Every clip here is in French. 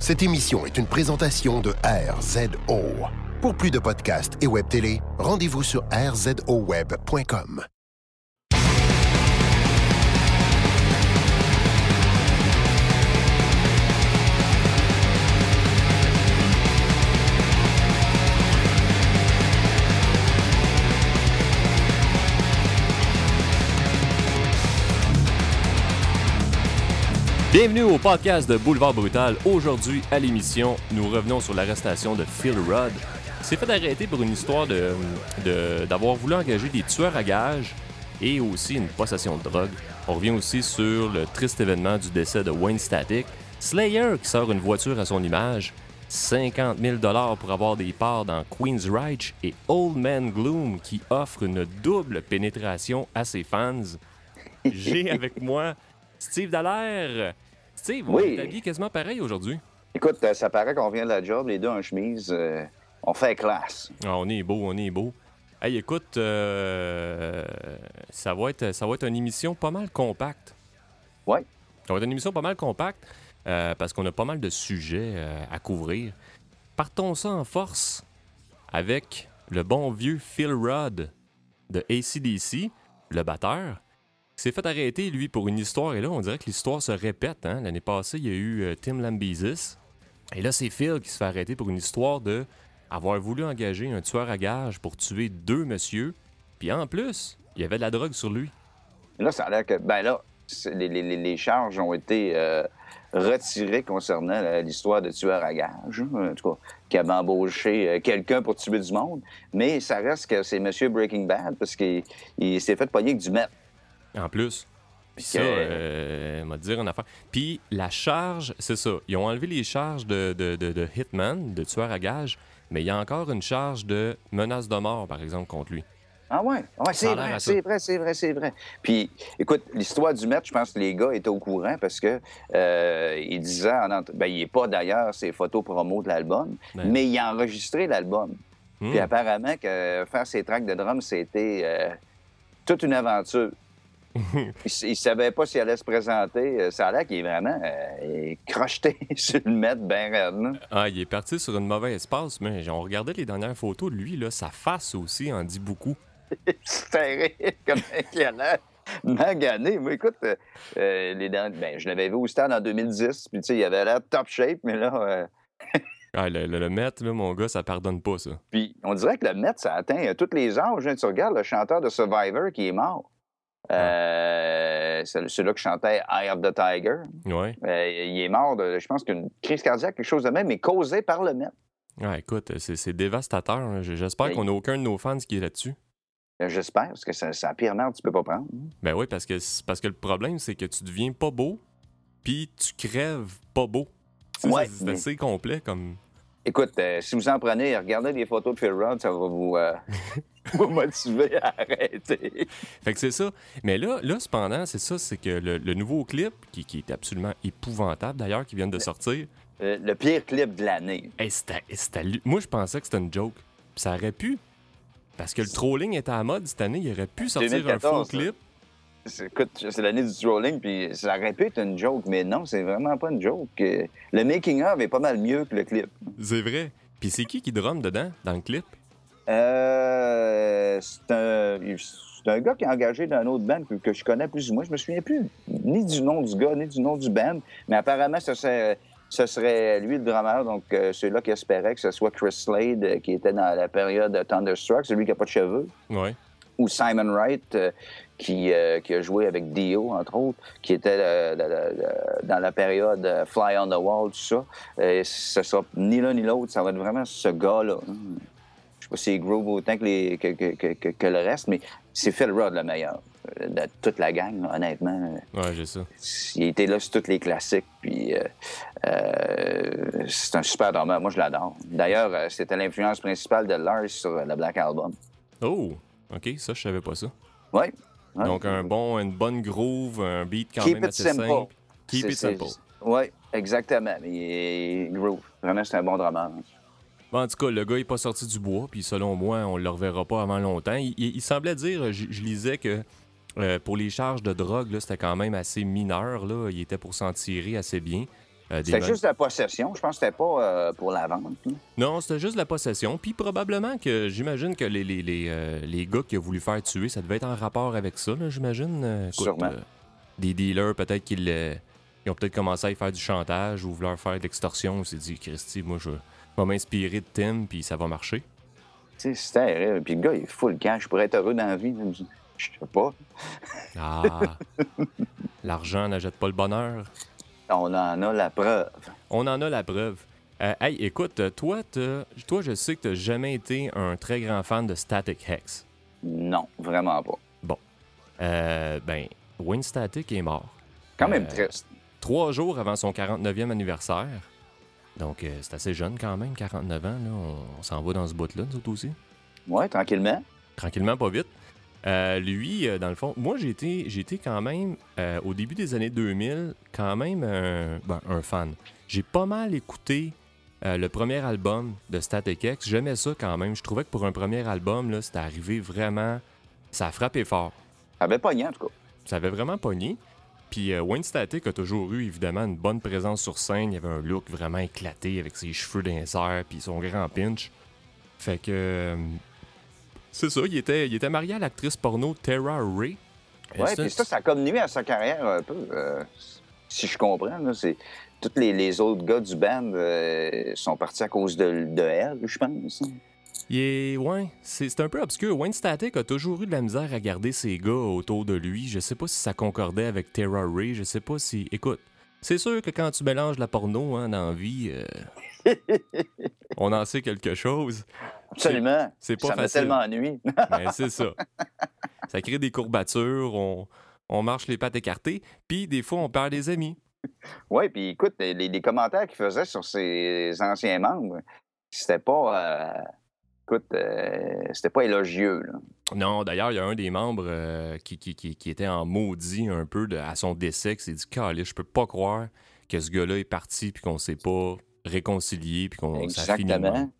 Cette émission est une présentation de RZO. Pour plus de podcasts et web télé, rendez-vous sur rzoweb.com. Bienvenue au podcast de Boulevard Brutal. Aujourd'hui, à l'émission, nous revenons sur l'arrestation de Phil Rudd. Il s'est fait arrêter pour une histoire de, d'avoir voulu engager des tueurs à gages et aussi une possession de drogue. On revient aussi sur le triste événement du décès de Wayne Static. Slayer qui sort une voiture à son image. 50 000 pour avoir des parts dans Queen's Reich et Old Man Gloom qui offre une double pénétration à ses fans. J'ai avec moi Steve Dallaire. Steve, on Oui. est habillé quasiment pareil aujourd'hui. Écoute, euh, ça paraît qu'on vient de la job, les deux en chemise. euh, on fait classe. Ah, on est beau, on est beau. Hey, écoute, euh, ça, va être, ça va être une émission pas mal compacte. Ouais. Ça va être une émission pas mal compacte euh, parce qu'on a pas mal de sujets à couvrir. Partons ça en force avec le bon vieux Phil Rudd de ACDC, le batteur, s'est fait arrêter, lui, pour une histoire. Et là, on dirait que l'histoire se répète. hein. L'année passée, il y a eu euh, Tim Lambesis. Et là, c'est Phil qui se fait arrêter pour une histoire de avoir voulu engager un tueur à gages pour tuer deux messieurs. Puis en plus, il y avait de la drogue sur lui. Là, ça a l'air que. Ben là, les, charges ont été euh, retirées concernant l'histoire de tueur à gage, hein, en tout cas, qui avait embauché euh, quelqu'un pour tuer du monde. Mais ça reste que c'est M. Breaking Bad parce qu'il il s'est fait pogner avec du meth. En plus. Puis ça, euh, m'a dire une affaire. Puis la charge, c'est ça. Ils ont enlevé les charges de, de, de- de Hitman, de tueur à gage, mais il y a encore une charge de menace de mort, par exemple, contre lui. Ah ouais, Ah ouais c'est vrai, c'est vrai, c'est vrai, c'est vrai. Puis, écoute, l'histoire du maître, je pense que les gars étaient au courant parce que euh, il disait, en ben, il n'est pas d'ailleurs ses photos promo de l'album, Ben. mais il a enregistré l'album. Hmm. Puis apparemment que faire ses tracks de drum, c'était euh, toute une aventure. Il, il savait pas s'il allait se présenter. Euh, Ça a l'air qu'il est vraiment euh, crocheté sur le maître ben raide. Ah, il est parti sur une mauvaise passe, mais on regardait les dernières photos de lui, là, sa face aussi en dit beaucoup. C'est terrible comme il a l'air magané. Moi, écoute, euh, euh, les derniers- ben, je l'avais vu au stade en 2010, puis tu sais, il avait l'air top shape, mais là, euh, Ah, le, le, le maître, là, mon gars, ça pardonne pas, ça. puis on dirait que le Met, ça atteint euh, tous les âges. hein. Tu regardes le chanteur de Survivor qui est mort. Euh, c'est celui-là qui chantait Eye of the Tiger. Ouais. Euh, il est mort de, je pense qu'une crise cardiaque, quelque chose de même, mais causée par le Met. Ah, écoute, c'est dévastateur. hein. J'espère qu'on n'a aucun de nos fans qui est là-dessus. Euh, J'espère, parce que c'est la pire merde que tu peux pas prendre. Ben oui, parce que, parce que le problème, c'est que tu deviens pas beau, puis tu crèves pas beau. Tu sais, Ouais, c'est- c'est mais- assez complet comme. Écoute, euh, si vous en prenez, regardez des photos de Phil Rudd, ça va vous, euh, vous motiver à arrêter. Fait que c'est ça. Mais là, là cependant, c'est ça, c'est que le, le nouveau clip, qui, qui est absolument épouvantable d'ailleurs, qui vient de sortir, Euh, le pire clip de l'année. hey, lu- moi je pensais que c'était une joke. Puis ça aurait pu. Parce que le trolling était à la mode cette année, il aurait pu sortir 2014, un faux ça. clip. Écoute, c'est l'année du trolling, puis ça aurait pu être une joke, mais non, c'est vraiment pas une joke. Euh, Le making-of est pas mal mieux que le clip. C'est vrai. Puis c'est qui qui drum dedans, dans le clip? Euh, c'est un, c'est un gars qui est engagé dans un autre band que, que je connais plus ou moins. Je me souviens plus ni du nom du gars, ni du nom du band, mais apparemment, ce serait, ce serait lui le drummer, donc euh, celui-là qui espérait que ce soit Chris Slade, euh, qui était dans la période de Thunderstruck, celui qui n'a pas de cheveux. Ouais. ou Simon Wright, qui, euh, qui a joué avec Dio, entre autres, qui était euh, dans la période euh, Fly on the Wall, tout ça. Euh, ce sera ni l'un ni l'autre, ça va être vraiment ce gars-là. Je sais pas s'il groove autant que, les, que, le reste, mais c'est Phil Rudd le meilleur de toute la gang, là, honnêtement. Ouais, j'ai ça. Il était là sur tous les classiques, puis euh, c'est un super drummer. Moi, je l'adore. D'ailleurs, c'était l'influence principale de Lars sur le Black Album. Oh! OK, ça, je savais pas ça. Oui. Ouais. Donc, un bon, une bonne groove, un beat quand Keep même assez simple. simple. Keep it simple. Oui, exactement. Mais est groove. Vraiment, c'est un bon drummer. Bon, en tout cas, le gars est pas sorti du bois, puis selon moi, on le reverra pas avant longtemps. Il, il- il semblait dire, je, je lisais que euh, pour les charges de drogue, c'était quand même assez mineur. Là. Il était pour s'en tirer assez bien. Euh, C'était juste la possession. Je pense que c'était pas euh, pour la vente. là. Non, c'était juste la possession. Puis probablement que j'imagine que les, les, les, euh, les gars qui ont voulu faire tuer, ça devait être en rapport avec ça, j'imagine. Sûrement. des dealers, peut-être qu'ils ils ont peut-être commencé à y faire du chantage ou vouloir faire de l'extorsion. On s'est dit, Christy, moi, je vais m'inspirer de Tim, puis ça va marcher. Tu sais, c'était terrible. Puis le gars, il est full cash. pour être heureux dans la vie. Je je sais pas. Ah, l'argent n'achète pas le bonheur. On en a la preuve. On en a la preuve. Euh, hey, écoute, toi, toi, je sais que tu n'as jamais été un très grand fan de Static Hex. Non, vraiment pas. Euh, ben, Wayne Static est mort. Quand même Euh, triste. Trois jours avant son 49e anniversaire. Donc, c'est assez jeune quand même, 49 ans. Là. On, on s'en va dans ce bout-là, nous autres aussi. Ouais, tranquillement. Tranquillement, pas vite. Euh, lui, euh, dans le fond, moi, j'ai été, j'ai été quand même, euh, au début des années 2000, quand même un, ben, un fan. J'ai pas mal écouté euh, le premier album de Static X. J'aimais ça quand même. Je trouvais que pour un premier album, là, c'était arrivé vraiment... Ça a frappé fort. Ça avait pogné, en tout cas. Ça avait vraiment pogné. Puis Wayne Static a toujours eu évidemment une bonne présence sur scène. Il avait un look vraiment éclaté avec ses cheveux d'insert puis son grand pinch. Fait que. C'est ça, il était, il était marié à l'actrice porno Tara Ray. Ouais, puis ça, ça a comme nuit à sa carrière un peu. euh, si je comprends, là, c'est... Tous les, les autres gars du band euh, sont partis à cause de, de elle, je pense. Il est. Ouais, c'est c'est un peu obscur. Wayne Static a toujours eu de la misère à garder ses gars autour de lui. Je sais pas si ça concordait avec Tara Ray. Je sais pas si. Écoute, c'est sûr que quand tu mélanges la porno hein, dans la vie, euh, on en sait quelque chose. Absolument. C'est pas ça facile. tellement nuit. Ben, c'est ça. Ça crée des courbatures, on, on marche les pattes écartées, puis des fois, on perd des amis. oui, puis écoute, les, les commentaires qu'il faisait sur ses anciens membres, c'était pas. euh, écoute, euh, c'était pas élogieux, là. Non, d'ailleurs, il y a un des membres euh, qui, qui, qui, qui était en maudit un peu de- à son décès, qui s'est dit Calais, je peux pas croire que ce gars-là est parti, puis qu'on s'est pas réconcilié, puis qu'on. Exactement.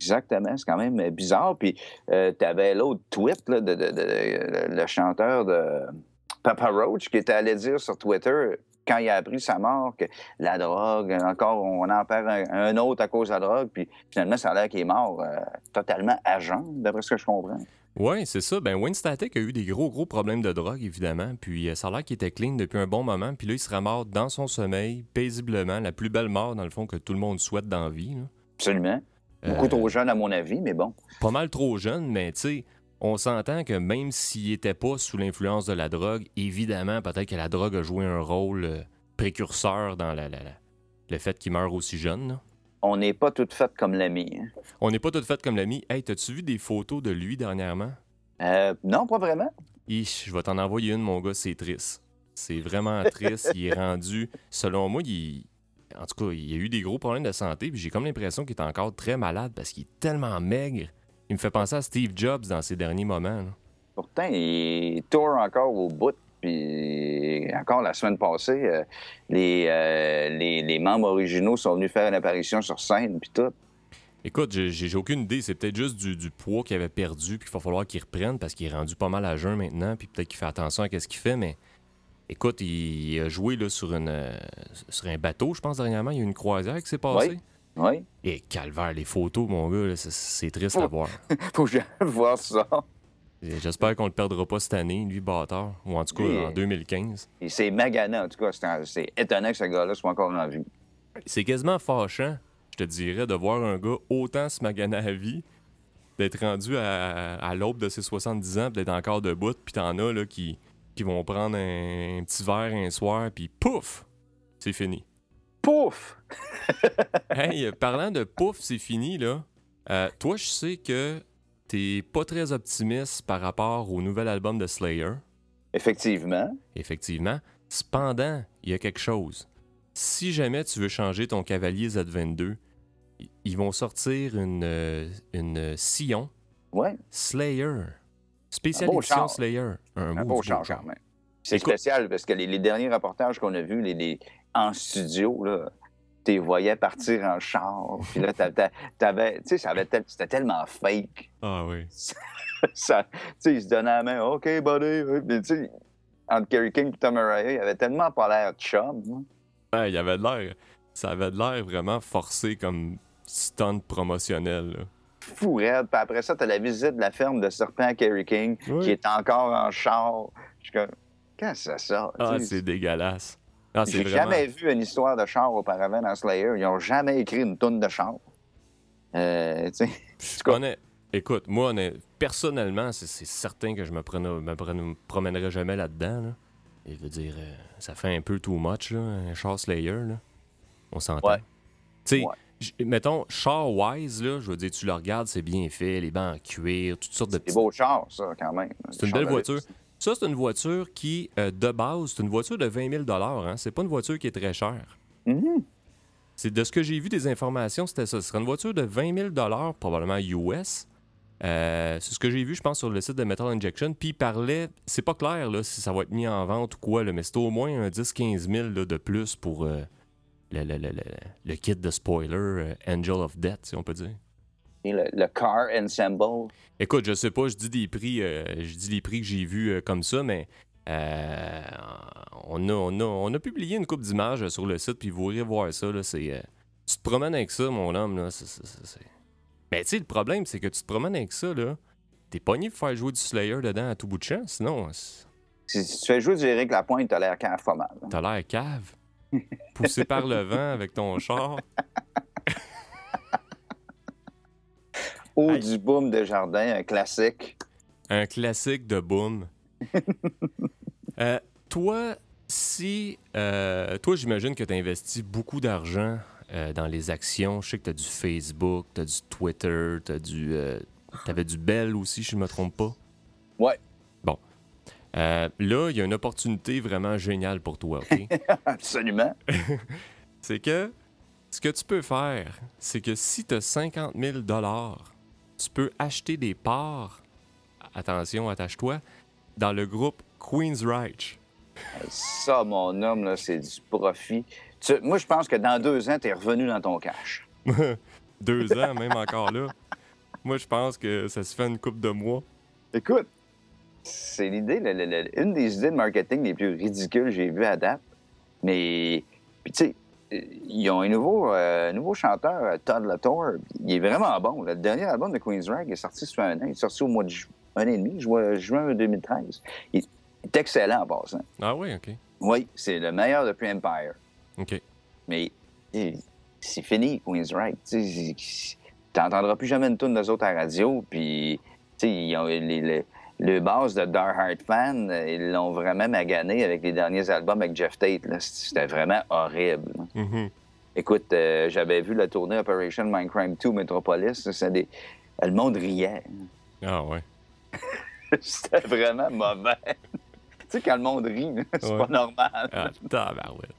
Exactement, c'est quand même euh, bizarre. Puis tu avais l'autre tweet là, de, de- de- de- le chanteur de Papa Roach qui était allé dire sur Twitter quand il a appris sa mort que la drogue, encore on en perd un, un autre à cause de la drogue, puis finalement ça a l'air qu'il est mort euh, totalement agent, d'après ce que je comprends. Oui, c'est ça. Ben, Wayne Static a eu des gros, gros problèmes de drogue, évidemment. Puis euh, ça a l'air qu'il était clean depuis un bon moment. Puis là, il sera mort dans son sommeil, paisiblement. La plus belle mort, dans le fond, que tout le monde souhaite dans la vie. là. Absolument. Beaucoup Euh, trop jeune à mon avis, mais bon. pas mal trop jeune, mais tu sais, on s'entend que même s'il était pas sous l'influence de la drogue, évidemment, peut-être que la drogue a joué un rôle euh, précurseur dans la- la- la- le fait qu'il meure aussi jeune. là. On n'est pas toutes faites comme l'ami. hein. On n'est pas tout fait comme l'ami. Hey, t'as-tu vu des photos de lui dernièrement? Euh, non, pas vraiment. Ich, je vais t'en envoyer une, mon gars, c'est triste. C'est vraiment triste. il est rendu, selon moi, il... en tout cas, il a eu des gros problèmes de santé, puis j'ai comme l'impression qu'il est encore très malade parce qu'il est tellement maigre. Il me fait penser à Steve Jobs dans ses derniers moments. là. Pourtant, il tourne encore au bout. Puis encore la semaine passée, euh, les, euh, les, les membres originaux sont venus faire une apparition sur scène, puis tout. Écoute, j'ai aucune idée. C'est peut-être juste du, du poids qu'il avait perdu, puis qu'il va falloir qu'il reprenne parce qu'il est rendu pas mal à jeun maintenant, puis peut-être qu'il fait attention à ce qu'il fait, mais écoute, il, il a joué là, sur, une, euh, sur un bateau, je pense, dernièrement. Il y a eu une croisière qui s'est passée. Oui, Et calvaire, les photos, mon gars, c'est- triste à voir. faut que voir ça. J'espère qu'on le perdra pas cette année, lui, bâtard. Ou en tout cas, en 2015. Et c'est magané, en tout cas. C'est- étonnant que ce gars-là soit encore en vie. C'est quasiment fâchant, je te dirais, de voir un gars autant se maganer à vie, d'être rendu à, à l'aube de ses 70 ans, d'être encore debout, puis t'en as là, qui, qui vont prendre un, un petit verre un soir, puis pouf, c'est fini. Pouf! hey, euh, parlant de pouf, c'est fini, là. euh, toi, je sais que t'es pas très optimiste par rapport au nouvel album de Slayer. Effectivement. Effectivement. Cependant, il y a quelque chose. Si jamais tu veux changer ton cavalier Z22, i- ils vont sortir une, euh, une Sillon Ouais, Slayer. Beau édition char. Slayer. Un, un beau beau char char. quand même. C'est spécial parce que les, les derniers reportages qu'on a vus les, les- en studio, là, tu les voyais partir en char. Puis là, t'a- t'a- t'avais, tu sais, ça avait tel- c'était tellement fake. Ah oui. ça, tu sais, il se donnait la main, OK, buddy. Puis, tu sais, entre Kerry King et Tom Araya, il avait tellement pas l'air de chum. hein. Ouais, il y avait de l'air. Ça avait de l'air vraiment forcé comme stunt promotionnel. là. Fou raide. Puis après ça, t'as la visite de la ferme de serpent à Kerry King, Oui. qui est encore en char. Je suis comme, quand ça sort? Ah, c'est dégueulasse. Ah, c'est J'ai vraiment... jamais vu une histoire de char auparavant dans Slayer. Ils ont jamais écrit une tonne de char. Euh, tu sais, Je connais- Écoute, moi, personnellement, c'est certain que je me, me promènerai jamais là-dedans. Là. Et je veux dire, euh, ça fait un peu too much, là, un char Slayer. Là. On s'entend. Ouais. Tu sais, Ouais. Mettons, char-wise, là, je veux dire, tu le regardes, c'est bien fait, les bancs en cuir, toutes sortes de des petits beaux chars, ça, quand même. C'est une belle voiture. Ça, c'est une voiture qui, euh, de base, c'est une voiture de 20 000 hein? C'est pas une voiture qui est très chère. Mhm. C'est de ce que j'ai vu des informations, c'était ça. Ce serait une voiture de 20 000 probablement US. Euh, c'est ce que j'ai vu, je pense, sur le site de Metal Injection. Puis il parlait, c'est pas clair là, si ça va être mis en vente ou quoi, là, mais c'est au moins un 10-15 000 là, de plus pour euh, le, le- le- le- le kit de spoiler euh, Angel of Death, si on peut dire. Et le, le car ensemble. Écoute, je sais pas, je dis des prix, euh, je dis les prix que j'ai vus euh, comme ça, mais euh, on, a, on, a, on a publié une coupe d'images sur le site, puis vous irez voir ça. Là, c'est, euh, tu te promènes avec ça, mon homme. Là, c'est, c'est- Mais tu sais, le problème, c'est que tu te promènes avec ça, là. T'es pogné pour faire jouer du Slayer dedans à tout bout de champ, sinon c'est- Si, si tu fais jouer du Eric Lapointe, t'as l'air cave pas mal. t'as l'air cave. Poussé par le vent avec ton char. Ou Hey. du boom de jardin, un classique. Un classique de boom. Euh, toi, si. euh, toi, j'imagine que tu investi beaucoup d'argent euh, dans les actions. Je sais que tu as du Facebook, tu as du Twitter, tu as du. T'avais du Bell aussi, si je ne me trompe pas. Ouais. Euh, là, il y a une opportunité vraiment géniale pour toi, OK? Absolument. c'est que ce que tu peux faire, c'est que si tu as 50 000 tu peux acheter des parts, attention, attache-toi, dans le groupe Queen's Reich. Ça, mon homme, là, c'est du profit. Tu- moi, je pense que dans deux ans, t'es revenu dans ton cash. Deux ans, même encore là. Moi, je pense que ça se fait une coupe de mois. Écoute, c'est l'idée, le- le- le- une des idées de marketing les plus ridicules que j'ai vues à date. Mais, puis tu sais, ils ont un nouveau, euh, nouveau chanteur, Todd Latour. Il est vraiment bon. Le dernier album de Queen's Rag est sorti sur un an. Il est sorti au mois de ju- un an et demi, juin, juin 2013. Il est excellent en passant. Ah oui, OK. Oui, c'est le meilleur depuis Empire. OK. Mais c'est fini, Queen's Right. Tu n'entendras plus jamais une tune d'eux autres à la radio. Puis, tu sais, le base de Die Hard Fan, euh, ils l'ont vraiment magané avec les derniers albums avec Jeff Tate. là. C'était vraiment horrible. Mhm. Écoute, euh, j'avais vu la tournée Operation Mindcrime 2 Metropolis. des- Le monde riait. Ah ouais. C'était vraiment mauvais. tu sais, quand le monde rit, c'est Ouais. pas normal. Ah, tabarouette.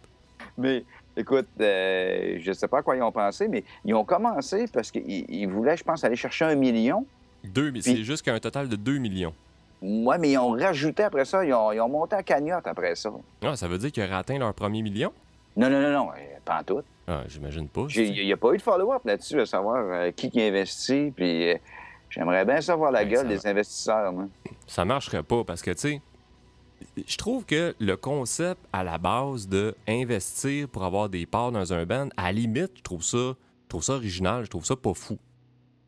Mais écoute, euh, je ne sais pas à quoi ils ont pensé, mais ils ont commencé parce qu'ils ils voulaient, je pense, aller chercher un million. Deux, mi- c'est juste qu'un total de 2 millions. Ouais, mais ils ont rajouté après ça, ils ont, ils ont monté à cagnotte après ça. Ah, ça veut dire qu'ils auraient atteint leur premier million? Non, non, non, non, euh, pas en tout. Ah, j'imagine pas. Il n'y a pas eu de follow-up là-dessus, à savoir euh, qui qui investit, puis euh, j'aimerais bien savoir la Ben, gueule des va. investisseurs. moi. ça marcherait pas parce que, tu sais, je trouve que le concept à la base de investir pour avoir des parts dans un band, à la limite, je trouve ça, je trouve ça original, je trouve ça pas fou.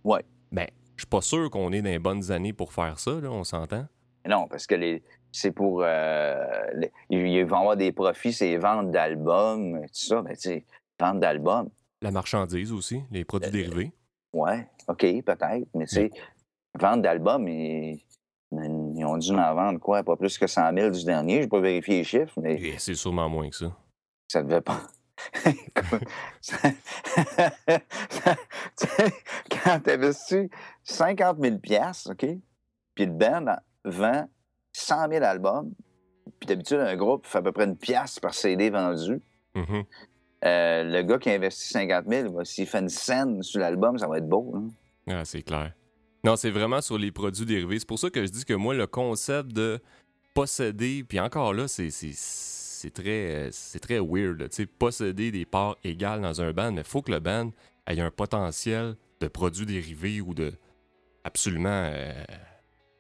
Ouais. Ben, je suis pas sûr qu'on est dans les bonnes années pour faire ça, là, on s'entend. Non, parce que les, c'est pour. euh, les- ils vont avoir des profits, c'est ventes d'albums, tout ça. Mais tu sais, d'albums, La marchandise aussi, les produits Euh, dérivés. Ouais, OK, peut-être. Mais tu sais, vente d'albums, ils, ils ont dû en vendre quoi? Pas plus que 100 000 du dernier. Je n'ai pas vérifié les chiffres, mais c'est sûrement moins que ça. ça devait pas. Quand tu investis 50 000 OK? Puis le band vend 100 000 albums, puis d'habitude, un groupe fait à peu près une pièce par CD vendu. Mhm. Euh, le gars qui a investi 50 000, bah, s'il fait une scène sur l'album, ça va être beau. hein. Ah, c'est clair. Non, c'est vraiment sur les produits dérivés. C'est pour ça que je dis que moi, le concept de posséder, puis encore là, c'est, c'est, très, euh, c'est très weird. sais, posséder des parts égales dans un band, mais il faut que le band ait un potentiel de produits dérivés ou de absolument. euh,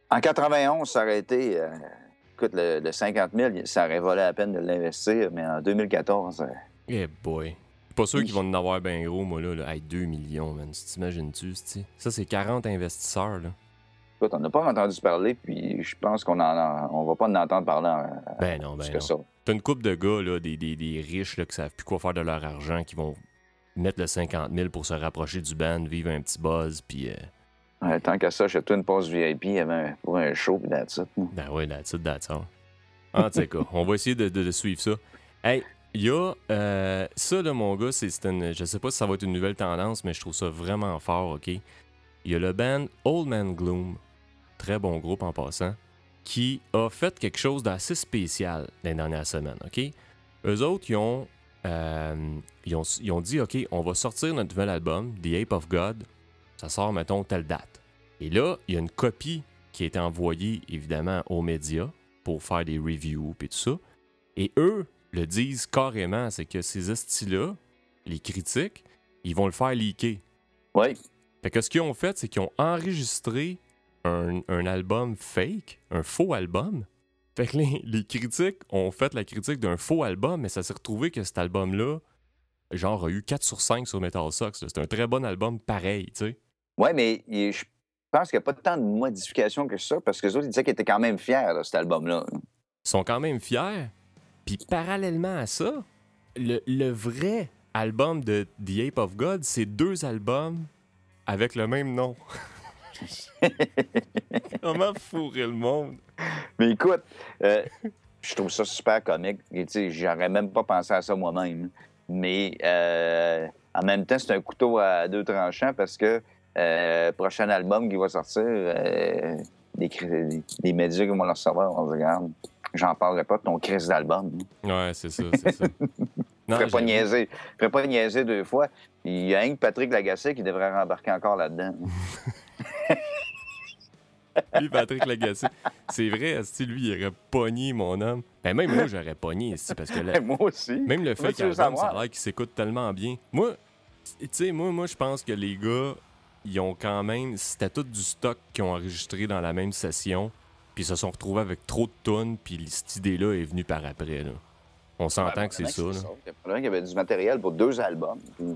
En 91, ça aurait été. euh, écoute, le, le 50 000, ça aurait volé la peine de l'investir, mais en 2014, euh, Eh boy. Pas sûr qu'ils vont en avoir bien gros, moi, là. là. Hey, 2 millions, man. Tu t'imagines-tu? Ça, c'est 40 investisseurs, là. Écoute, on n'a pas entendu parler, puis je pense qu'on en on va pas en entendre parler en- Ben non, ben non. ça. T'as une couple de gars, là, des, des, des riches, là, qui savent plus quoi faire de leur argent, qui vont mettre le 50 000 pour se rapprocher du band, vivre un petit buzz, puis... euh, Ouais, tant qu'à ça, j'ai toi une pause VIP il y avait un- pour un show, puis that's it. Ben oui, that's it, that's all. En tout cas, on va essayer de, de- de suivre ça. Hey, il y a... euh, ça, là, mon gars, c'est c'est une... Je sais pas si ça va être une nouvelle tendance, mais je trouve ça vraiment fort, OK? Il y a le band Old Man Gloom, très bon groupe en passant, qui a fait quelque chose d'assez spécial les dernières semaines, OK? Eux autres, ils ont, euh, ils ont, ils ont dit, OK, on va sortir notre nouvel album, The Ape of God. Ça sort, mettons, telle date. Et là, il y a une copie qui a été envoyée, évidemment, aux médias pour faire des reviews et tout ça. Et eux le disent carrément, c'est que ces estis-là, les critiques, ils vont le faire leaker. Oui, Fait que ce qu'ils ont fait, c'est qu'ils ont enregistré un, un album fake, un faux album. Fait que les, les critiques ont fait la critique d'un faux album, mais ça s'est retrouvé que cet album-là, genre, a eu 4 sur 5 sur Metal Sox. C'est un très bon album pareil, tu sais. ouais, mais je pense qu'il n'y a pas tant de modifications que ça, parce que les autres, ils disaient qu'ils étaient quand même fiers de cet album-là. Ils sont quand même fiers. Puis parallèlement à ça, le, le vrai album de The Ape of God, c'est deux albums avec le même nom. Comment fourrer le monde? Mais écoute, euh, je trouve ça super comique. Et, tu sais, J'aurais même pas pensé à ça moi-même. Mais euh, en même temps, c'est un couteau à deux tranchants parce que euh, prochain album qui va sortir, euh, les, les médias qui vont le recevoir, on se regarde. J'en parlerai pas de ton crise d'album. Ouais, c'est ça, c'est ça. Je ferais pas niaiser. Je pas niaiser deux fois. Il y a un Patrick Lagacé qui devrait rembarquer encore là-dedans. Lui, Patrick Lagacé. C'est vrai, esti, lui, il aurait pogné, mon homme. Ben, même moi, j'aurais pogné, esti, parce que Moi aussi. même le fait qu'album, ça a l'air qu'il s'écoute tellement bien. Moi, tu sais, moi, moi je pense que les gars, ils ont quand même. C'était tout du stock qu'ils ont enregistré dans la même session, puis ils se sont retrouvés avec trop de tonnes, puis cette idée-là est venue par après, là. On s'entend Ouais, que c'est ça. Il y avait du matériel pour deux albums. Puis,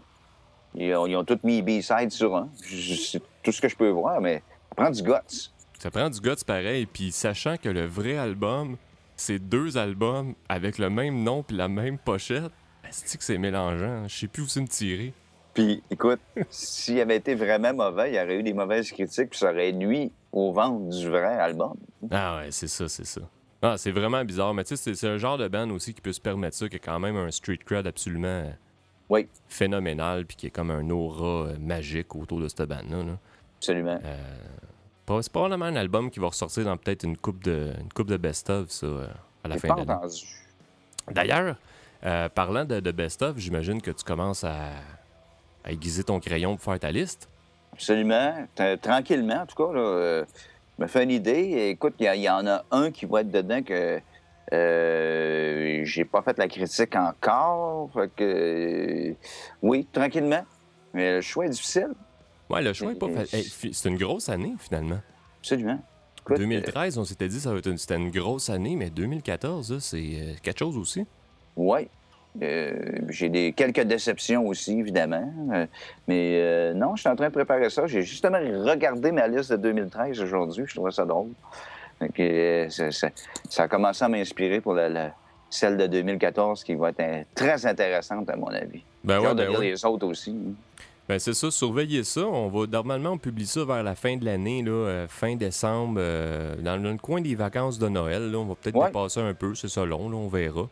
ils, ont, ils ont tous mis B-side sur un. C'est tout ce que je peux voir, mais ça prend du guts. Ça prend du guts pareil, puis sachant que le vrai album, c'est deux albums avec le même nom puis la même pochette, est-ce que c'est mélangeant? Je sais plus où c'est me tirer. Puis, écoute, s'il avait été vraiment mauvais, il y aurait eu des mauvaises critiques, puis ça aurait nuit aux ventes du vrai album. Ah ouais, c'est ça, c'est ça. Ah, c'est vraiment bizarre, mais tu sais, c'est- c'est un genre de band aussi qui peut se permettre ça, qui a quand même un street cred absolument Oui, phénoménal, puis qui est comme un aura euh, magique autour de cette band-là. là. absolument. Euh, c'est probablement un album qui va ressortir dans peut-être une coupe de, une coupe de best-of, ça, euh, à la fin de l'année. D'ailleurs, euh, parlant de, de best-of, j'imagine que tu commences à, à aiguiser ton crayon pour faire ta liste. Absolument. Tranquillement, en tout cas, là, euh, je me fais une idée. Écoute, il y, y en a un qui va être dedans que euh, j'ai pas fait la critique encore. Fait que, euh, oui, tranquillement. Mais le choix est difficile. Ouais, le choix est pas Euh, facile. Hey, c'est une grosse année, finalement. Absolument. Écoute, 2013, on s'était dit que ça va être une, c'était une grosse année, mais 2014, là, c'est euh, quelque chose aussi. Oui. j'ai des, quelques déceptions aussi, évidemment. Euh, mais euh, non, je suis en train de préparer ça. J'ai justement regardé ma liste de 2013 aujourd'hui. Je trouvais ça drôle. Ça, ça- ça a commencé à m'inspirer pour celle de 2014 qui va être très intéressante, à mon avis. Ben ouais, de ben ouais. les autres aussi. Ben c'est ça, surveillez ça. On va normalement on publie ça vers la fin de l'année, là, euh, fin décembre, euh, dans le coin des vacances de Noël. là. on va peut-être Ouais. dépasser un peu, c'est ça long, là, on verra.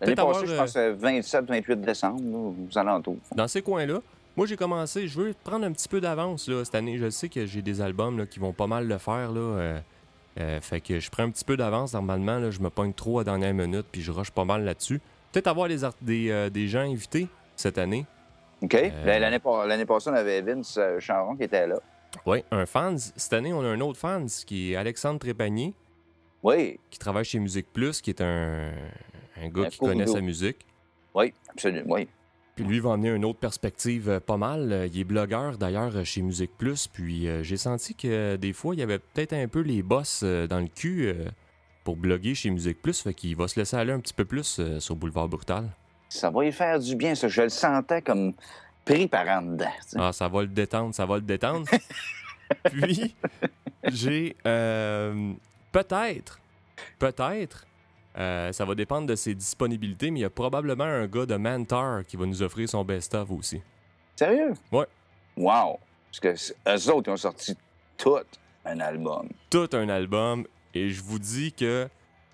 L'année passée, avoir, je euh, pense, euh, 27-28 décembre, aux alentours. Dans ces coins-là, moi j'ai commencé, je veux prendre un petit peu d'avance là, cette année. Je sais que j'ai des albums là, qui vont pas mal le faire. Là, euh, euh, fait que je prends un petit peu d'avance normalement. Là, je me pogne trop à dernière minute puis je rush pas mal là-dessus. Peut-être avoir des, euh, des gens invités cette année. OK? Euh, L'année pa- l'année passée, on avait Vince Charon qui était là. Oui, un fans. Cette année, on a un autre fans qui est Alexandre Trépanier, Oui, qui travaille chez Musique Plus, qui est un, un gars Un qui connaît sa musique. oui, absolument, oui. Puis lui va amener une autre perspective euh, pas mal. Euh, Il est blogueur d'ailleurs euh, chez Musique Plus. Puis euh, j'ai senti que des fois, il y avait peut-être un peu les boss dans le cul pour bloguer chez Musique Plus. Fait qu'il va se laisser aller un petit peu plus sur Boulevard Brutal. ça va y faire du bien, ça. Je le sentais comme pris par en dedans. Ah, ça va le détendre, ça va le détendre. Puis, j'ai peut-être, peut-être, euh, ça va dépendre de ses disponibilités, mais il y a probablement un gars de Mantar qui va nous offrir son best-of aussi. Sérieux? Ouais. Wow! Parce que eux autres, ils ont sorti tout un album. Tout un album, et je vous dis que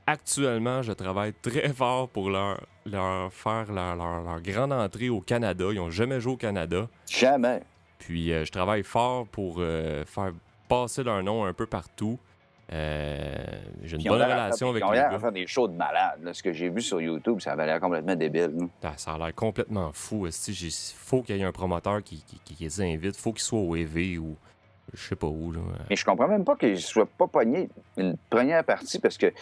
actuellement, je travaille très fort pour leur, leur faire leur, leur- leur grande entrée au Canada. Ils n'ont jamais joué au Canada. Jamais. Puis euh, je travaille fort pour euh, faire passer leur nom un peu partout. Euh, J'ai une Puis bonne relation avec ils ont l'air à faire des shows de malades. là. Ce que j'ai vu sur YouTube, ça avait l'air complètement débile. là. Ça a l'air complètement fou. Il faut qu'il y ait un promoteur qui, qui, qui les invite. faut qu'ils soient au EV ou je sais pas où. Là. Mais je comprends même pas qu'ils ne soient pas pognés une première partie parce que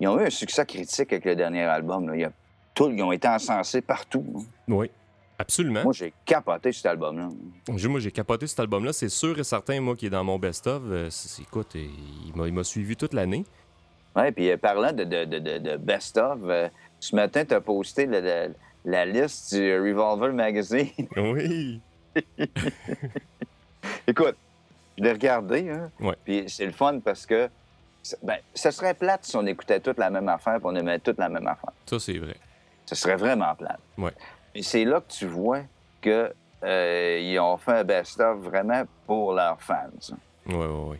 ils ont eu un succès critique avec le dernier album. là. Il y a tout- ils ont été encensés partout. Oui, absolument. Moi, j'ai capoté cet album-là. Moi, j'ai capoté cet album-là. C'est sûr et certain, moi, qui est dans mon best-of. euh, écoute, euh, il m'a- suivi toute l'année. Ouais, puis euh, parlant de, de, de, de- best-of, ce matin, tu as posté le- le- la liste du Revolver Magazine. Oui. Écoute, je l'ai regardé, hein, Ouais. puis c'est le fun parce que ben, ce serait plate si on écoutait toute la même affaire et on aimait toute la même affaire. Ça, c'est vrai. Ce serait vraiment plate. Ouais. Et c'est là que tu vois que euh, ont fait un best-of vraiment pour leurs fans. Oui, oui,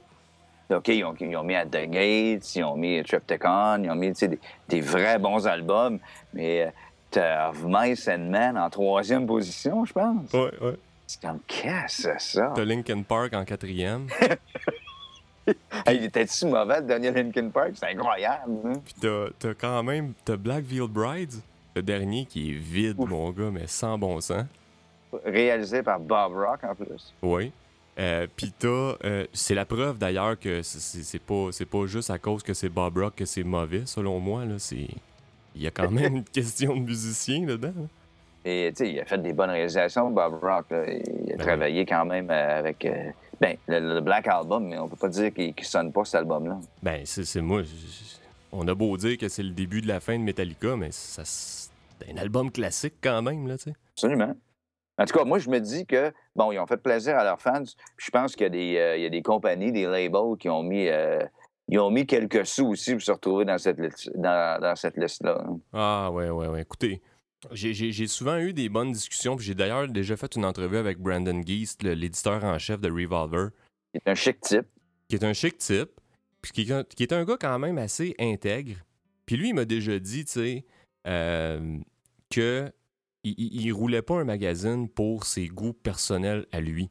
oui. OK, ils ont, ils ont mis à The Gates, ils ont mis Triptychon, ils ont mis des, des vrais bons albums, mais euh, t'as Of Mice and Men en troisième position, je pense. Oui, oui. C'est comme, qu'est-ce que ça? T'as Linkin Park en quatrième. Hey, il était si mauvais, le dernier Linkin Park? C'est incroyable. hein? Puis t'as t'as quand même t'as Black Veil Brides, le dernier qui est vide, Ouf. mon gars, mais sans bon sens. Réalisé par Bob Rock, en plus. Oui. Euh, Puis t'as. euh, c'est la preuve d'ailleurs que c'est- pas, c'est pas juste à cause que c'est Bob Rock que c'est mauvais, selon moi. Là, c'est. Il y a quand même une question de musicien dedans. Et, tu sais, il a fait des bonnes réalisations, Bob Rock. là. Il a Ben travaillé quand même euh, avec... euh, ben, le, le Black Album, mais on peut pas dire qu'il sonne pas, cet album-là. Ben, c'est c'est moi. On a beau dire que c'est le début de la fin de Metallica, mais ça, un album classique quand même, là, tu sais. Absolument. En tout cas, moi, je me dis que, bon, ils ont fait plaisir à leurs fans. Je pense qu'il y, a des, euh, y a des compagnies, des labels qui ont mis, euh, ils ont mis quelques sous aussi pour se retrouver dans cette, liste- dans, dans cette liste-là. Ah, ouais, ouais, ouais. Écoutez, j'ai- souvent eu des bonnes discussions, puis j'ai d'ailleurs déjà fait une entrevue avec Brandon Geist, l'éditeur en chef de Revolver, C'est un chic type. qui est un chic type, puis qui, est un- qui est un gars quand même assez intègre. Puis lui, il m'a déjà dit, tu sais, euh, que il, il- il roulait pas un magazine pour ses goûts personnels à lui.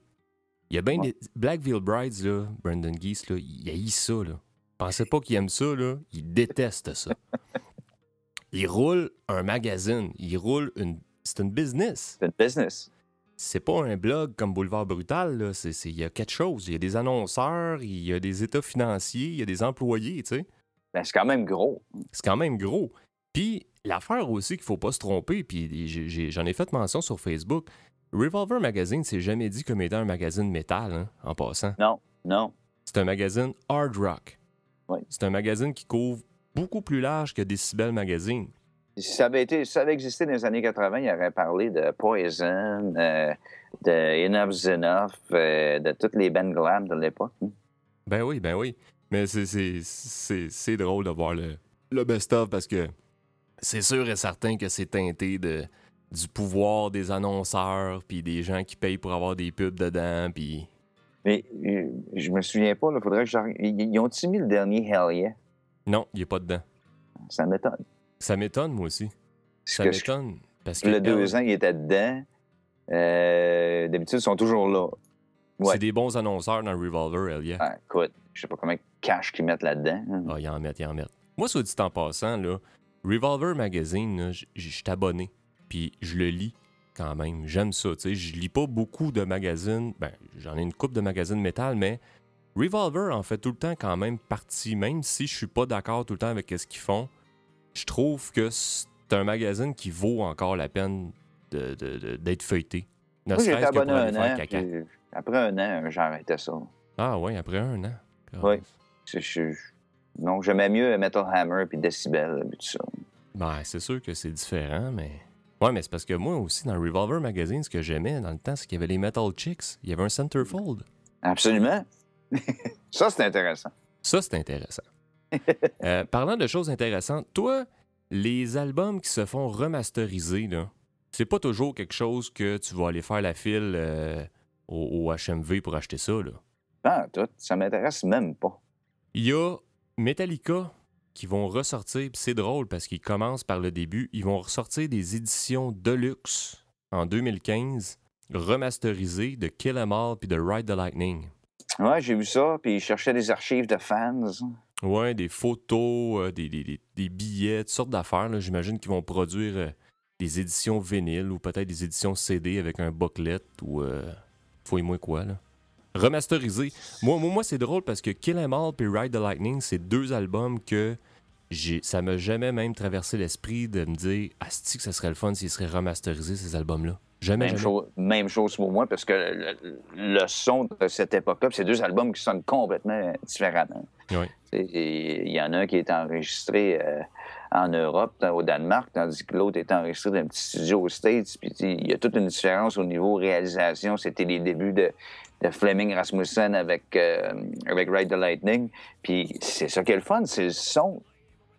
Il y a bien Ouais. des... Black Veil Brides, là, Brandon Geist, là, il haït ça, là. Pensez pas qu'il aime ça, là. Il déteste ça. il roule un magazine. Il roule une... C'est une business. C'est une business. C'est pas un blog comme Boulevard Brutal, là. Il y a quelque chose. Il y a des annonceurs, il y a des états financiers, il y a des employés, tu sais. Ben, c'est quand même gros. C'est quand même gros. Puis l'affaire aussi qu'il faut pas se tromper, puis j'en ai fait mention sur Facebook, Revolver Magazine s'est jamais dit comme étant un magazine métal, hein, en passant. Non, non. C'est un magazine hard rock. Oui. C'est un magazine qui couvre beaucoup plus large que Decibel Magazine. Si ça avait, été, si ça avait existé dans les années 80, il aurait parlé de Poison, euh, de Enough's Enough, euh, de toutes les bands glam de l'époque. hein. Ben oui, ben oui. Mais c'est drôle de voir le, le best-of parce que c'est sûr et certain que c'est teinté de, du pouvoir des annonceurs, puis des gens qui payent pour avoir des pubs dedans, puis... Mais euh, je me souviens pas, il faudrait que je... Ils ils ont-ils mis le dernier Hell Yeah? Non, il est pas dedans. Ça m'étonne. Ça m'étonne, moi aussi. Ça m'étonne. Parce que Le deux ans, il était dedans. Euh, D'habitude, ils sont toujours là. Ouais. c'est des bons annonceurs dans Revolver, Elia. Ah, écoute, je sais pas combien de cash qu'ils mettent là-dedans. hein. Ah, ils en mettent, ils en mettent. Moi, soit dit en passant, là, Revolver Magazine, je suis abonné. Puis je le lis quand même. J'aime ça. tu sais. Je lis pas beaucoup de magazines. Ben, j'en ai une coupe de magazines métal, mais Revolver en fait tout le temps quand même partie. Même si je suis pas d'accord tout le temps avec ce qu'ils font, je trouve que c'est un magazine qui vaut encore la peine de- de- de- d'être feuilleté. Ne Moi, abonné un an. caca. Après un an, arrêté ça. Ah ouais, après un an. Oui. Je- je- Non, j'aimais mieux Metal Hammer puis Decibel puis tout ça. Ben, c'est sûr que c'est différent, mais Ouais, mais c'est parce que moi aussi, dans Revolver Magazine, ce que j'aimais dans le temps, c'est qu'il y avait les Metal Chicks. Il y avait un centerfold. Absolument. ça, c'est intéressant. Ça, c'est intéressant. Euh, parlant de choses intéressantes, toi, les albums qui se font remasteriser, là, c'est pas toujours quelque chose que tu vas aller faire la file euh, au, au HMV pour acheter ça, là. Ah, tout. Ça m'intéresse même pas. Il y a Metallica qui vont ressortir, c'est drôle parce qu'ils commencent par le début, ils vont ressortir des éditions Deluxe en 2015, remasterisées de Kill 'Em All puis de Ride the Lightning. Ouais, j'ai vu ça, puis ils cherchaient des archives de fans. Ouais, des photos, euh, des, des- des- des billets, toutes sortes d'affaires. là. J'imagine qu'ils vont produire euh, des éditions vinyle ou peut-être des éditions CD avec un booklet ou euh, fouille-moi quoi. Là. Remasterisé. Moi, moi, moi, c'est drôle parce que Kill 'Em All puis Ride the Lightning, c'est deux albums que j'ai, ça m'a jamais même traversé l'esprit de me dire Asti que ça serait le fun s'ils seraient remasterisés ces albums-là. Jamais, Même, jamais. chose, même chose pour moi, parce que le, le son de cette époque-là, c'est deux albums qui sonnent complètement différemment. Et Il y en a un qui est enregistré euh, en Europe, au Danemark, tandis que l'autre est enregistré dans un petit studio aux States. Puis il y a toute une différence au niveau réalisation. C'était les débuts de, de Fleming Rasmussen avec, euh, avec Ride the Lightning. Puis c'est ça qui est le fun, c'est le son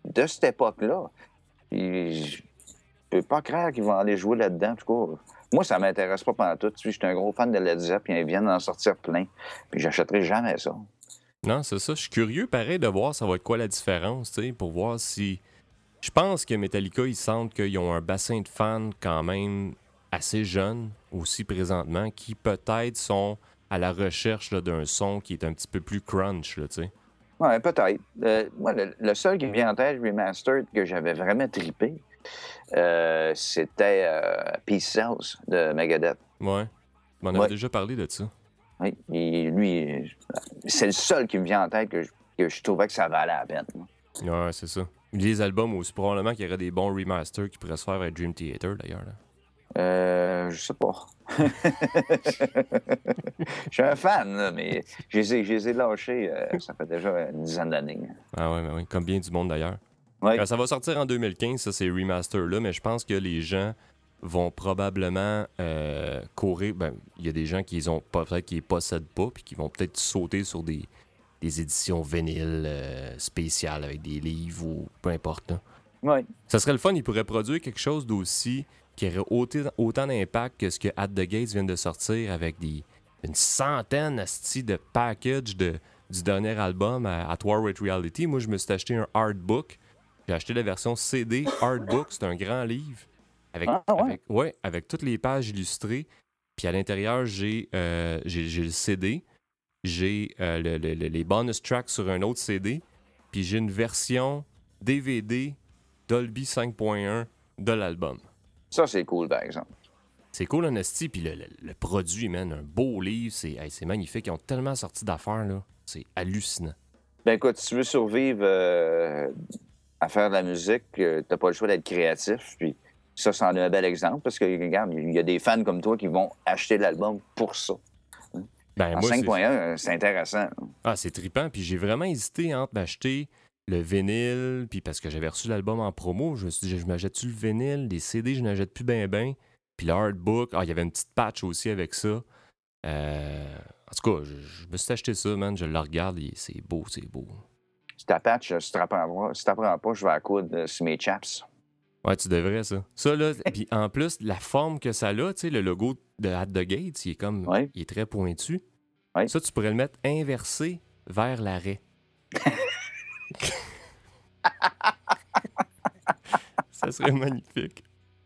de cette époque-là. Je peux pas croire qu'ils vont aller jouer là-dedans, en tout cas. Moi, ça m'intéresse pas pendant tout. Je suis un gros fan de Led Zepp, puis ils viennent d'en sortir plein. Puis j'achèterai jamais ça. Non, c'est ça. Je suis curieux, pareil, de voir ça va être quoi la différence, tu sais, pour voir si. Je pense que Metallica, ils sentent qu'ils ont un bassin de fans quand même assez jeune, aussi présentement, qui peut-être sont à la recherche d'un son qui est un petit peu plus crunch, tu sais. Ouais, peut-être. Euh, moi, le, le seul qui me vient en tête, remastered, que j'avais vraiment trippé, euh, c'était euh, Peace Cells de Megadeth. Ouais. On en avait Ouais. déjà parlé de ça. Oui, et lui, c'est le seul qui me vient en tête que je, que je trouvais que ça valait la peine. Ouais, c'est ça. Les albums aussi, probablement qu'il y aurait des bons remasters qui pourraient se faire avec Dream Theater, d'ailleurs. là. Euh, je sais pas. Je suis un fan, là, mais je les ai, je les ai lâchés, euh, ça fait déjà une dizaine d'années. Ah ouais, mais oui, comme bien du monde d'ailleurs. Ouais. Euh, ça va sortir en 2015, ça, ces remasters-là, mais je pense que les gens vont probablement euh, courir. Ben, il y a des gens qui ont peut-être qui les possèdent pas, puis qui vont peut-être sauter sur des, des éditions vinyles spéciales avec des livres ou peu importe. là. Ouais. Ça serait le fun, ils pourraient produire quelque chose d'aussi qui aurait autant, autant d'impact que ce que At the Gates vient de sortir avec des, une centaine de packages de, du dernier album à, At War with Reality. Moi, je me suis acheté un hardbook. J'ai acheté la version CD hardbook. C'est un grand livre. Avec, Ah, ouais? avec, ouais, avec toutes les pages illustrées. Puis à l'intérieur, j'ai euh, le CD. J'ai euh, le- le- le- les bonus tracks sur un autre CD. Puis j'ai une version DVD Dolby 5.1 de l'album. Ça, c'est cool, par exemple. C'est cool en esti, puis le, le- le produit, man, un beau livre, c'est hey, magnifique. Ils ont tellement sorti d'affaires, là. C'est hallucinant. Ben écoute, si tu veux survivre euh, à faire de la musique, euh, t'as pas le choix d'être créatif. Puis ça, c'en est un bel exemple parce que, regarde, il y a des fans comme toi qui vont acheter l'album pour ça. Ben, En moi, c'est- 5.1, euh, c'est intéressant. Ah, c'est trippant. Puis j'ai vraiment hésité entre m'acheter le vinyle, puis parce que j'avais reçu l'album en promo, je me suis dit, je m'achète-tu le vinyle? Les CD, je n'achète plus ben ben. Puis le hardbook, ah, il y avait une petite patch aussi avec ça. Euh, en tout cas, je, je me suis acheté ça, man. Je le regarde, et c'est beau, c'est beau. Si ta patch, euh, si t'apprends pas, si t'apprends pas, je vais à coudre euh, sur mes chaps. Ouais, tu devrais, ça. Ça, là, puis en plus, la forme que ça a, tu sais, le logo de At the Gates, il est comme, Ouais. il est très pointu. Ouais. Ça, tu pourrais le mettre inversé vers l'arrêt. ça serait magnifique.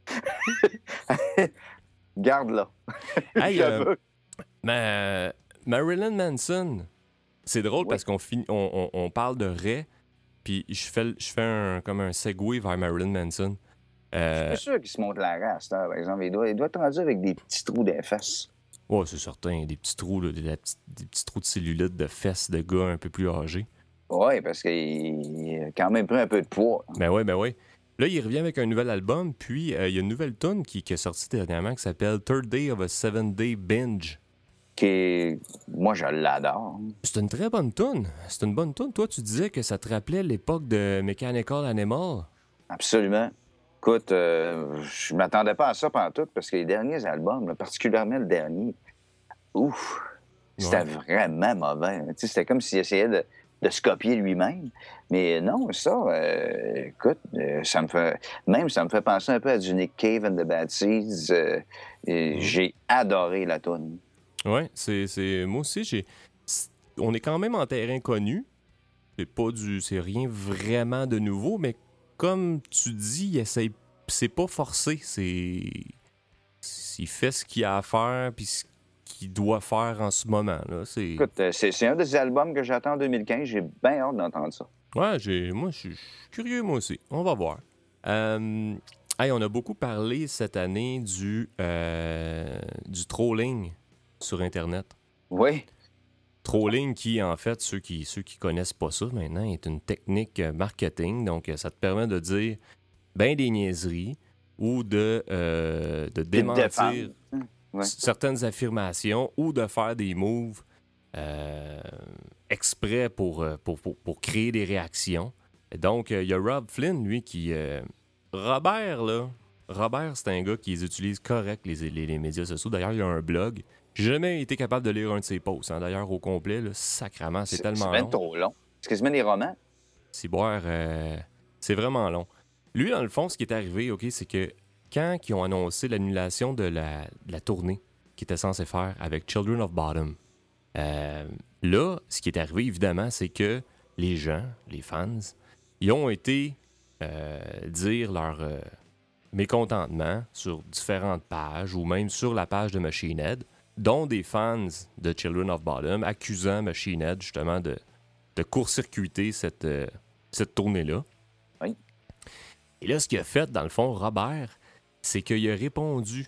Garde-la. Hey, euh. Ma- Marilyn Manson, c'est drôle Oui. parce qu'on on, on- on parle de Ray, puis je fais, je fais un, comme un segue vers Marilyn Manson. Euh, Je suis sûr qu'il se monte la race, par exemple. Il doit, il doit être rendu avec des petits trous des fesses. ouais, c'est certain, des petits trous, là, des petits trous de cellulite de fesses de gars un peu plus âgés. Oui, parce qu'il il a quand même pris un peu de poids. Ben ouais, ben ouais. Là, il revient avec un nouvel album, puis euh, il y a une nouvelle tune qui, qui est sortie dernièrement qui s'appelle Third Day of a Seven Day Binge. Qui est- Moi, je l'adore. C'est une très bonne tune. C'est une bonne tune. Toi, tu disais que ça te rappelait l'époque de Mechanical Animal. Absolument. Écoute, euh, je m'attendais pas à ça pendant tout parce que les derniers albums, particulièrement le dernier, ouf, c'était vraiment mauvais. C'était comme s'il essayait de, de se copier lui-même. Mais non, ça, euh, écoute, euh, ça me fait. Même ça me fait penser un peu à du Nick Cave and the Bad Seeds. Euh, mm. J'ai adoré la tune. Oui, c'est. Moi aussi, j'ai. On est quand même en terrain connu. C'est pas du. C'est rien vraiment de nouveau, mais comme tu dis, c'est pas forcé. C'est. Il fait ce qu'il a à faire, puis ce qu'il doit faire en ce moment. Là. Écoute, euh, c'est un des albums que j'attends en 2015. J'ai bien hâte d'entendre ça. Ouais, moi, je suis curieux, moi aussi. On va voir. Euh, on a beaucoup parlé cette année du, euh, du trolling sur Internet. Oui. Trolling qui, en fait, ceux qui ceux qui connaissent pas ça maintenant, est une technique marketing. Donc, ça te permet de dire ben des niaiseries ou de, de démentir certaines affirmations ou de faire des moves euh, exprès pour, euh, pour, pour, créer des réactions. donc, euh, il y a Rob Flynn, lui, qui. Robert, là. Robert, c'est un gars qui les utilise correct, les, les, médias sociaux. D'ailleurs, il a un blog. J'ai jamais été capable de lire un de ses posts. Hein. D'ailleurs, au complet, là, sacrament, c'est tellement long. C'est trop long. Est-ce que des romans? C'est boire, c'est vraiment long. Lui, dans le fond, ce qui est arrivé, OK, c'est que quand ils ont annoncé l'annulation de la, tournée qu'ils étaient censés faire avec Children of Bottom, euh, là, ce qui est arrivé, évidemment, c'est que les gens, les fans, ils ont été euh, dire leur euh, mécontentement sur différentes pages ou même sur la page de Machine Head, dont des fans de Children of Bottom accusant Machine Head justement de, de court-circuiter cette, cette tournée-là. Oui. Et là, ce qu'il a fait, dans le fond, Robert, c'est qu'il a répondu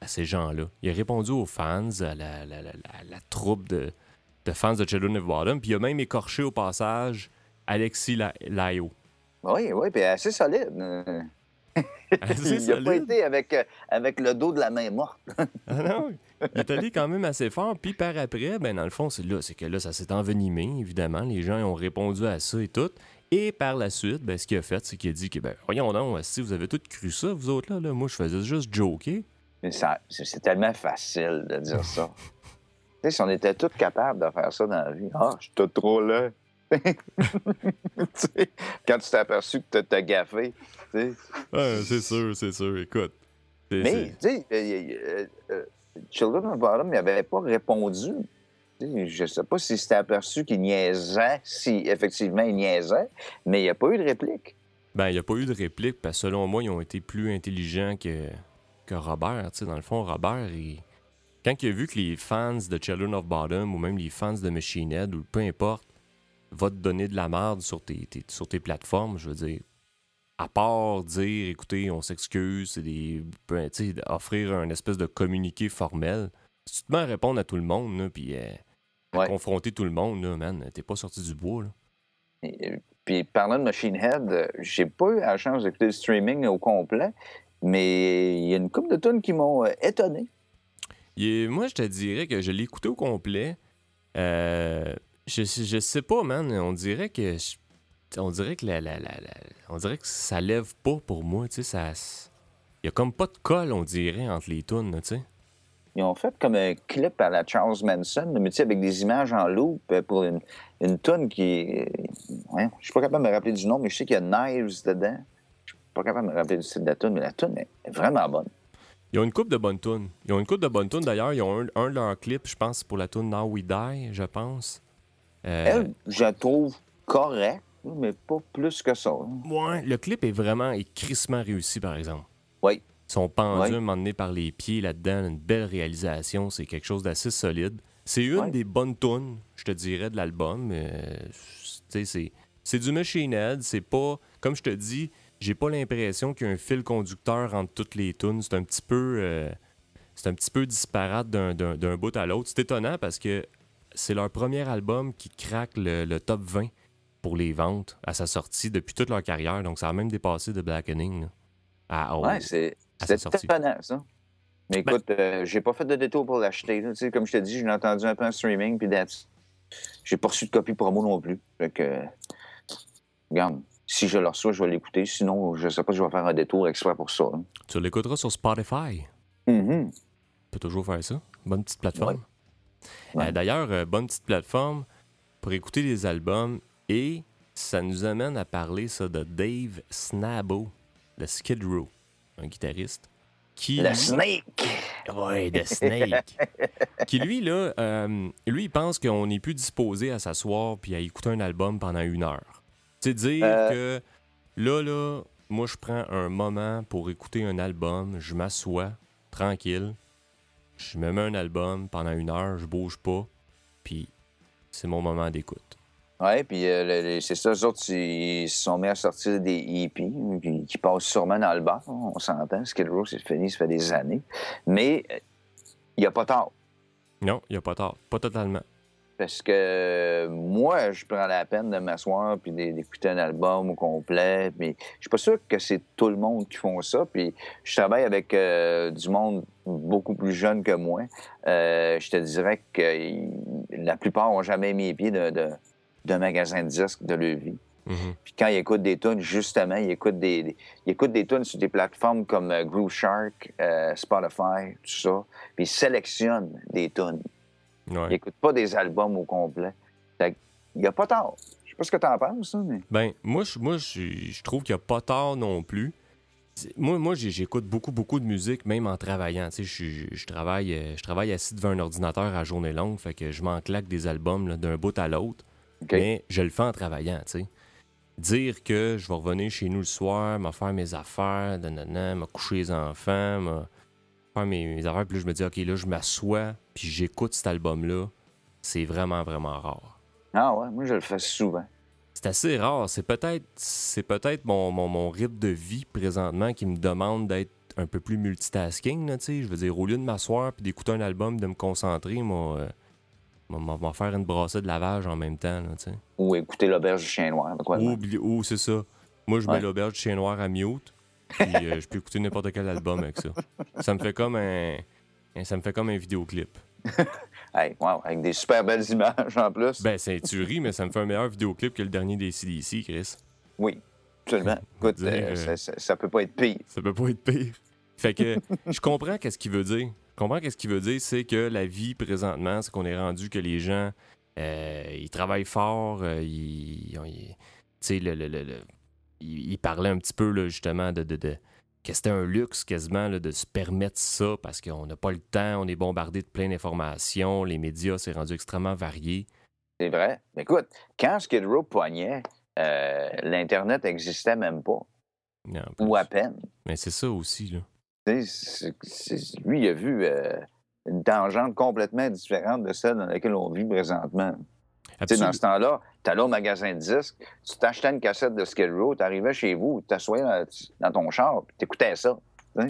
à ces gens-là. Il a répondu aux fans, à la, troupe de, fans de Children of Bottom, puis il a même écorché au passage Alexis Laio. Oui, oui, puis assez solide. il n'a pas été avec, euh, avec le dos de la main morte. ah non, il est allé quand même assez fort. Puis par après, ben dans le fond, c'est là, c'est que là, ça s'est envenimé, évidemment. Les gens ont répondu à ça et tout. Et par la suite, ben, ce qu'il a fait, c'est qu'il a dit que, ben, voyons donc, si vous avez tout cru ça, vous autres, là, moi, je faisais juste joker. Mais c'est tellement facile de dire ça. tu sais, si on était tous capables de faire ça dans la vie, ah, je te trop là. quand tu t'es aperçu que tu t'as gaffé. Ouais, c'est sûr, c'est sûr. Écoute. Mais, tu sais, euh, euh, Children of Bottom n'avait pas répondu je sais pas si c'était aperçu qu'il niaisait, si effectivement il niaisait, mais il n'y a pas eu de réplique. Ben, il n'y a pas eu de réplique, parce que selon moi, ils ont été plus intelligents que, que Robert. dans le fond, Robert, quand il a vu que les fans de Children of Bottom ou même les fans de Machine Head ou peu importe, va te donner de la merde sur tes, sur tes plateformes, je veux dire, à part dire, écoutez, on s'excuse, c'est des. offrir un espèce de communiqué formel, si tu te mets à répondre à tout le monde, puis euh, confronter tout le monde, là, man, t'es pas sorti du bois. Là. Et, puis parlant de Machine Head, euh, j'ai pas eu la chance d'écouter le streaming au complet, mais il y a une couple de tunes qui m'ont euh, étonné. moi, je te dirais que je l'ai écouté au complet. je, je sais pas, man. On dirait que on dirait que la, la, la, on dirait que ça lève pas pour moi, tu sais, ça il y a comme pas de colle, on dirait, entre les tunes, tu sais. Ils ont fait comme un clip à la Charles Manson, mais avec des images en loop euh, pour une, une toune qui. Ouais, je suis pas capable de me rappeler du nom, mais je sais qu'il y a Knives dedans. Je suis pas capable de me rappeler du titre de la toune, mais la toune est vraiment bonne. Ils ont une coupe de bonnes tunes. Ils ont une coupe de bonnes tunes. D'ailleurs, ils ont un, de leurs clips, je pense, pour la tune Now We Die, je pense. Euh, Elle, je la trouve correcte, mais pas plus que ça. Ouais, le clip est vraiment crissement réussi, par exemple. Oui. Son pendu ouais. par les pieds là-dedans, une belle réalisation, c'est quelque chose d'assez solide. C'est une des bonnes tunes, je te dirais, de l'album. c'est, c'est du machine head, c'est pas. Comme je te dis, j'ai pas l'impression qu'il y a un fil conducteur entre toutes les tunes. C'est un petit peu. Euh, c'est un petit peu disparate d'un, bout à l'autre. C'est étonnant parce que c'est leur premier album qui craque le, top 20 pour les ventes à sa sortie depuis toute leur carrière. Donc ça a même dépassé de Blackening. Ah, ouais, c'est, c'est étonnant, ça. Mais ben écoute, euh, j'ai pas fait de détour pour l'acheter. Comme je te dis, je l'ai entendu un peu en streaming, puis j'ai pas reçu de copie promo non plus. Fait que, regarde, si je le reçois, je vais l'écouter. Sinon, je sais pas si je vais faire un détour exprès pour ça. hein. Tu l'écouteras sur Spotify. Mhm. Tu peux toujours faire ça. Bonne petite plateforme. Ouais. Euh, D'ailleurs, euh, bonne petite plateforme pour écouter les albums. Et ça nous amène à parler ça, de Dave Snabo, de Skid Row, un guitariste. Qui, Le Snake! Ouais, de Snake. qui lui, là, euh, lui, il pense qu'on n'est plus disposé à s'asseoir puis à écouter un album pendant une heure. C'est dire Euh. que là, là, moi, je prends un moment pour écouter un album, je m'assois tranquille, je me mets un album pendant une heure, je bouge pas, puis c'est mon moment d'écoute. Oui, puis euh, c'est ça, eux autres, ils se sont mis à sortir des EP qui, qui passent sûrement dans le bar, on s'entend. Skid Row, c'est fini, ça fait des années. Mais il n'y a pas tard. Non, il n'y a pas tard. Pas totalement. Parce que moi, je prends la peine de m'asseoir puis d'é- d'écouter un album au complet. Mais je suis pas sûr que c'est tout le monde qui font ça. Puis je travaille avec euh, du monde beaucoup plus jeune que moi. Euh, je te dirais que la plupart n'ont jamais mis les pieds de- de- d'un magasin de disques de leur vie. Mhm. Puis quand ils écoutent des tunes, justement, ils écoutent des, des- ils écoutent des tunes sur des plateformes comme euh, Groove Shark, euh, Spotify, tout ça. Puis ils sélectionnent des tunes. Ils Ouais. n'écoutent pas des albums au complet. Fait il n'y a pas tard. Je sais pas ce que tu en penses, ça, mais... Ben, moi, je, moi, je, je trouve qu'il n'y a pas tard non plus. Moi, moi j'écoute beaucoup, beaucoup de musique, même en travaillant. Tu sais, je, je- je travaille, euh, je travaille assis devant un ordinateur à journée longue, fait que je m'en claque des albums d'un bout à l'autre. Mais je le fais en travaillant, tu sais. Dire que je vais revenir chez nous le soir, me faire mes affaires, me coucher les enfants, me faire mes, mes affaires, puis là, je me dis, OK, là, je m'assois, puis j'écoute cet album-là. C'est vraiment, vraiment rare. Ah ouais, moi, je le fais souvent. C'est assez rare. C'est peut-être c'est peut-être mon, mon, mon rythme de vie présentement qui me demande d'être un peu plus multitasking. Là, tu sais. je veux dire, au lieu de m'asseoir puis d'écouter un album, de me concentrer, moi, euh, moi, moi faire une brassée de lavage en même temps. Là, tu sais. Ou écouter l'auberge du chien noir. ou ou c'est ça. Moi, je mets Ouais. l'auberge du chien noir à mute. Puis euh, je peux écouter n'importe quel album avec ça. Ça me fait comme un. Ça me fait comme un vidéoclip. Hey, wow, avec des super belles images en plus. Ben, c'est tu ris, mais ça me fait un meilleur vidéoclip que le dernier des CDC, Chris. Oui, absolument. Écoute, Dire, euh, euh, ça, ça- ça peut pas être pire. Ça peut pas être pire. Fait que je comprends qu'est-ce qu'il veut dire. Je comprends qu'est-ce qu'il veut dire, c'est que la vie présentement, c'est qu'on est rendu que les gens, euh, ils travaillent fort, euh, ils, tu sais, le, le, le- le- il, il parlait un petit peu là, justement de, de, de- que c'était un luxe quasiment là, de se permettre ça parce qu'on n'a pas le temps, on est bombardé de plein d'informations, les médias, c'est rendu extrêmement varié. C'est vrai. Mais écoute, quand Skid Row poignait, euh, l'Internet n'existait même pas, Non, ou à peine. Mais c'est ça aussi, là. Tu lui, il a vu euh, une tangente complètement différente de celle dans laquelle on vit présentement. Tu dans ce temps-là, tu allais au magasin de disques, tu t'achetais une cassette de Skid Row, tu arrivais chez vous, tu t'assoyais dans, dans ton char, puis tu écoutais ça.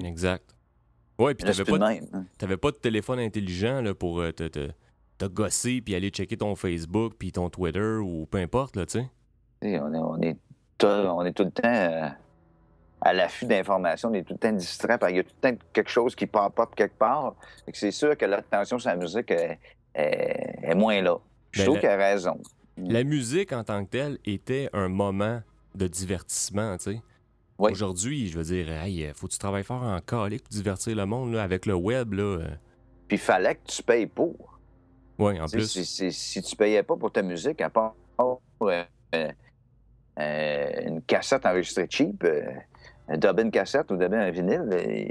Exact. Ouais, puis plus pas, même. hein. Pas de téléphone intelligent là, pour euh, te, te, te gosser puis aller checker ton Facebook puis ton Twitter ou peu importe, là, tu. Tu sais, On est, on, est tout, on est tout le temps euh, à l'affût d'informations, on est tout le temps distrait, parce qu'il y a tout le temps quelque chose qui pop up quelque part. C'est sûr que l'attention sur la musique est, est- est moins là. Je Ben, trouve la- a raison. La musique en tant que telle était un moment de divertissement, tu sais. Oui. Aujourd'hui, je veux dire, hey, faut que tu travailles fort en calique pour divertir le monde, là, avec le web, là. euh. Puis il fallait que tu payes pour. Ouais, en plus. si, si- si tu payais pas pour ta musique, à part euh, euh, euh, une cassette enregistrée cheap, euh, un dub cassette ou dub un vinyle,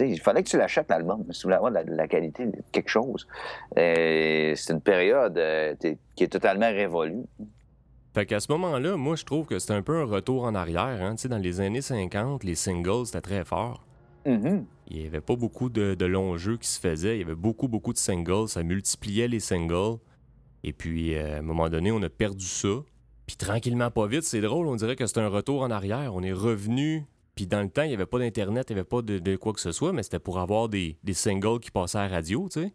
il fallait que tu l'achètes l'album si tu voulais avoir de la, de la qualité de quelque chose. C'est une période euh, qui est totalement révolue. Fait qu'à ce moment-là, moi, je trouve que c'est un peu un retour en arrière, hein. Dans les années 50, les singles, c'était très fort. Mhm. Il n'y avait pas beaucoup de, de longs jeux qui se faisaient. Il y avait beaucoup, beaucoup de singles. Ça multipliait les singles. Et puis, euh, à un moment donné, on a perdu ça. Puis tranquillement, pas vite, c'est drôle, on dirait que c'est un retour en arrière. On est revenu. Puis dans le temps, il n'y avait pas d'Internet, il n'y avait pas de, de quoi que ce soit, mais c'était pour avoir des, des singles qui passaient à la radio, tu sais.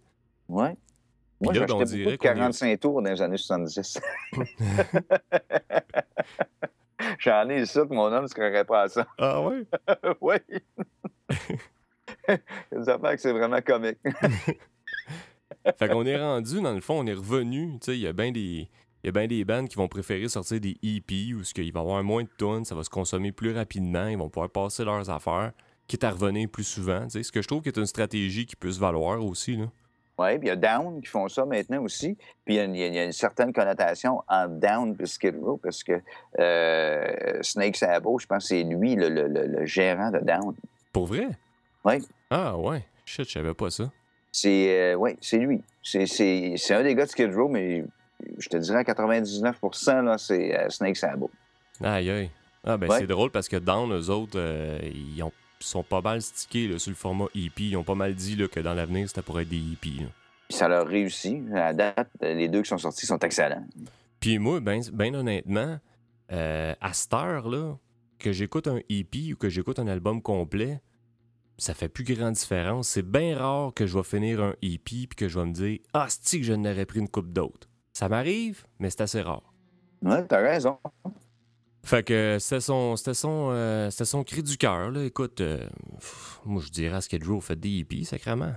Ouais. Moi, là, ben, on beaucoup dirait de qu'on est- 45 tours dans les années 70. J'en ai ça que mon homme ne se croirait pas à ça. Ah ouais? oui. Les affaires que c'est vraiment comique. fait qu'on est rendu, dans le fond, on est revenu. Tu sais, il y a bien des. Il y a bien des bands qui vont préférer sortir des EP où il va y avoir moins de tonnes, ça va se consommer plus rapidement, ils vont pouvoir passer leurs affaires, quitte à revenir plus souvent. Ce que je trouve qui est une stratégie qui peut se valoir aussi. Là. Oui, puis il y a Down qui font ça maintenant aussi. Puis il y a une, il y a une certaine connotation entre Down et Skid Row parce que euh, Snake Sabo, je pense que c'est lui le, le- le- le gérant de Down. Pour vrai? Oui, Ah ouais. Shit, je savais pas ça. c'est euh, ouais, c'est lui. C'est un des gars de Skid Row, mais je te dirais à 99 là, c'est euh, Snake Sabo. Aïe aïe. Ah ben Ouais. c'est drôle parce que Down, eux autres, euh, ils ont- sont pas mal stickés là, sur le format EP. Ils ont pas mal dit là, que dans l'avenir, c'était pour être des EP. là. Puis ça leur réussit. À date, les deux qui sont sortis sont excellents. Puis moi, ben, ben honnêtement, euh, à cette heure-là, que j'écoute un EP ou que j'écoute un album complet, ça fait plus grande différence. C'est bien rare que je vais finir un EP puis que je vais me dire Ah, c'est que je n'aurais pris une coupe d'autres. Ça m'arrive, mais c'est assez rare. Ouais, t'as raison. Fait que c'était son, c'était son, euh, c'était son cri du cœur. là. Écoute, euh, pff, moi je dirais à Skid Row, faites des EP, sacrément.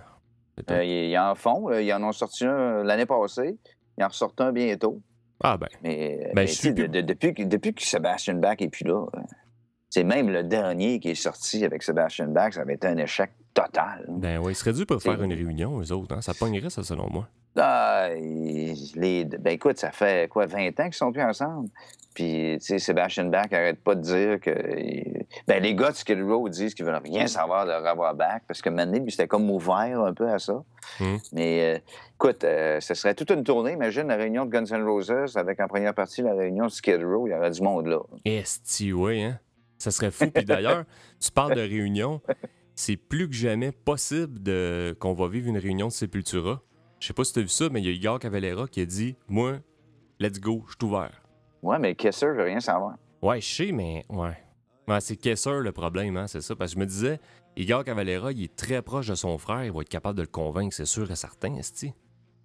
Euh, ils, en font. là. Ils en ont sorti un euh, l'année passée. Ils en ressortent un bientôt. Ah ben, Mais, Ben, mais je suis de- de- depuis, que- depuis que Sebastian Bach est plus là, euh, c'est même le dernier qui est sorti avec Sebastian Bach, ça avait été un échec total. ben ouais, il serait dû pour faire une réunion, eux autres. Hein? Ça pognerait, ça, selon moi. Ah, les, ben écoute, ça fait quoi, 20 ans qu'ils sont plus ensemble? Puis, tu sais, Sebastian Bach arrête pas de dire que. Ben, les gars de Skid Row disent qu'ils veulent rien savoir de revoir Bach parce que maintenant, lui, c'était comme ouvert un peu à ça. Hmm. Mais, euh, écoute, euh, ce serait toute une tournée. Imagine la réunion de Guns N' Roses avec en première partie la réunion de Skid Row. Il y aurait du monde là. Esti, ouais, hein? Ça serait fou. Puis d'ailleurs, tu parles de réunion. C'est plus que jamais possible de... qu'on va vivre une réunion de Sepultura. Je sais pas si tu as vu ça, mais il y a Igor Cavalera qui a dit Moi, let's go, je suis ouvert. Ouais, mais Kesser veut rien savoir. Ouais, je sais, mais ouais. Ouais, c'est Kesser le problème, hein, c'est ça. Parce que je me disais, Igor Cavalera, il est très proche de son frère, il va être capable de le convaincre, c'est sûr et certain, Esti.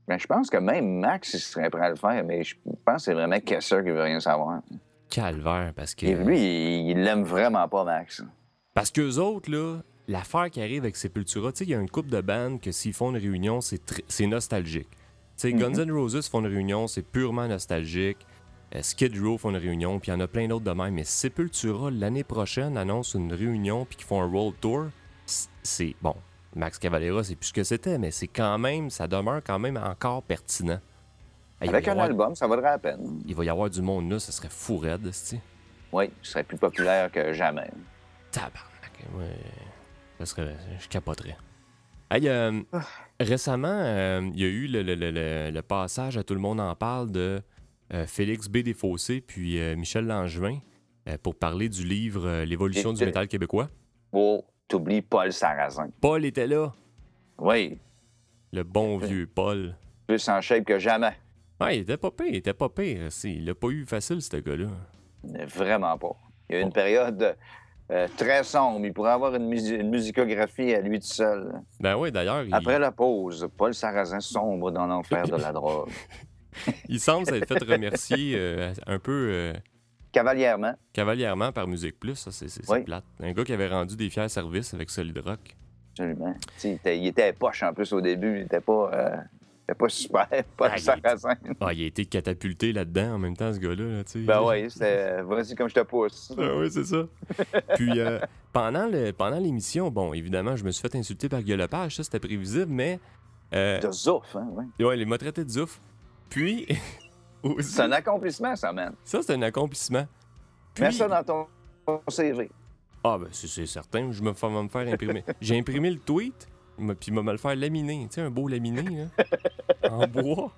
Ben, je pense que même Max, il serait prêt à le faire, mais je pense que c'est vraiment Kesser qui veut rien savoir. Calvaire, parce que. Et lui, il l'aime vraiment pas, Max. Parce qu'eux autres, là, l'affaire qui arrive avec Sepultura, tu sais, il y a une couple de bandes que s'ils font une réunion, c'est nostalgique. Tu sais, Mhm. Guns N' Roses font une réunion, c'est purement nostalgique. Euh, Skid Row font une réunion, puis il y en a plein d'autres de même. Mais Sepultura, l'année prochaine, annonce une réunion, puis qu'ils font un world tour. C'est, bon, Max Cavalera, c'est plus ce que c'était, mais c'est quand même, ça demeure quand même encore pertinent. Il Avec un avoir- album, ça vaudrait la peine. Il va y avoir du monde là, ça serait fou raide, c'ti. Oui, il serait plus populaire que jamais. Tabarnak, ouais. Ça serait. Je capoterais. Hey, euh, récemment, euh, il y a eu le, le- le- le- passage à Tout le monde en parle de euh, Félix B. Desfossés puis Michel Langevin pour parler du livre L'évolution du métal québécois. Oh, t'oublies Paul Sarrazin. Paul était là, Oui, le bon vieux Paul. plus en shape que jamais. Ouais, il était pas pire, il était pas pire. Il l'a pas eu facile, ce gars-là. Vraiment pas. Il y a eu une période euh, très sombre. Il pourrait avoir une, musi- une musicographie à lui tout seul. Ben oui, d'ailleurs, il, Après la pause, Paul Sarrazin sombre dans l'enfer de la drogue. il semble s'être fait remercier euh, un peu euh, Cavalièrement. cavalièrement par Musique Plus. Ça, c'est Oui. plate. Un gars qui avait rendu des fiers services avec Solid Rock. Absolument. Était, il était poche en plus au début. Il était pas, pas super, Paul Ah, il Sarrazin. Ah, il a été catapulté là-dedans en même temps, ce gars-là. là. Ben oui, c'était vas-y comme je te pousse. Ah oui, c'est ça. Puis euh, pendant le- pendant l'émission, bon, évidemment, je me suis fait insulter par Guy Lepage, ça c'était prévisible, mais euh, De zouf, hein, ouais. ouais, il m'a traité de zouf. Puis aussi, C'est un accomplissement, ça, man. ça c'est un accomplissement. Puis, Mets ça dans ton CV. ah ben c'est c'est certain, je me fais me faire imprimer. J'ai imprimé le tweet, puis il va me le faire laminer, tu sais, un beau laminé là, en bois.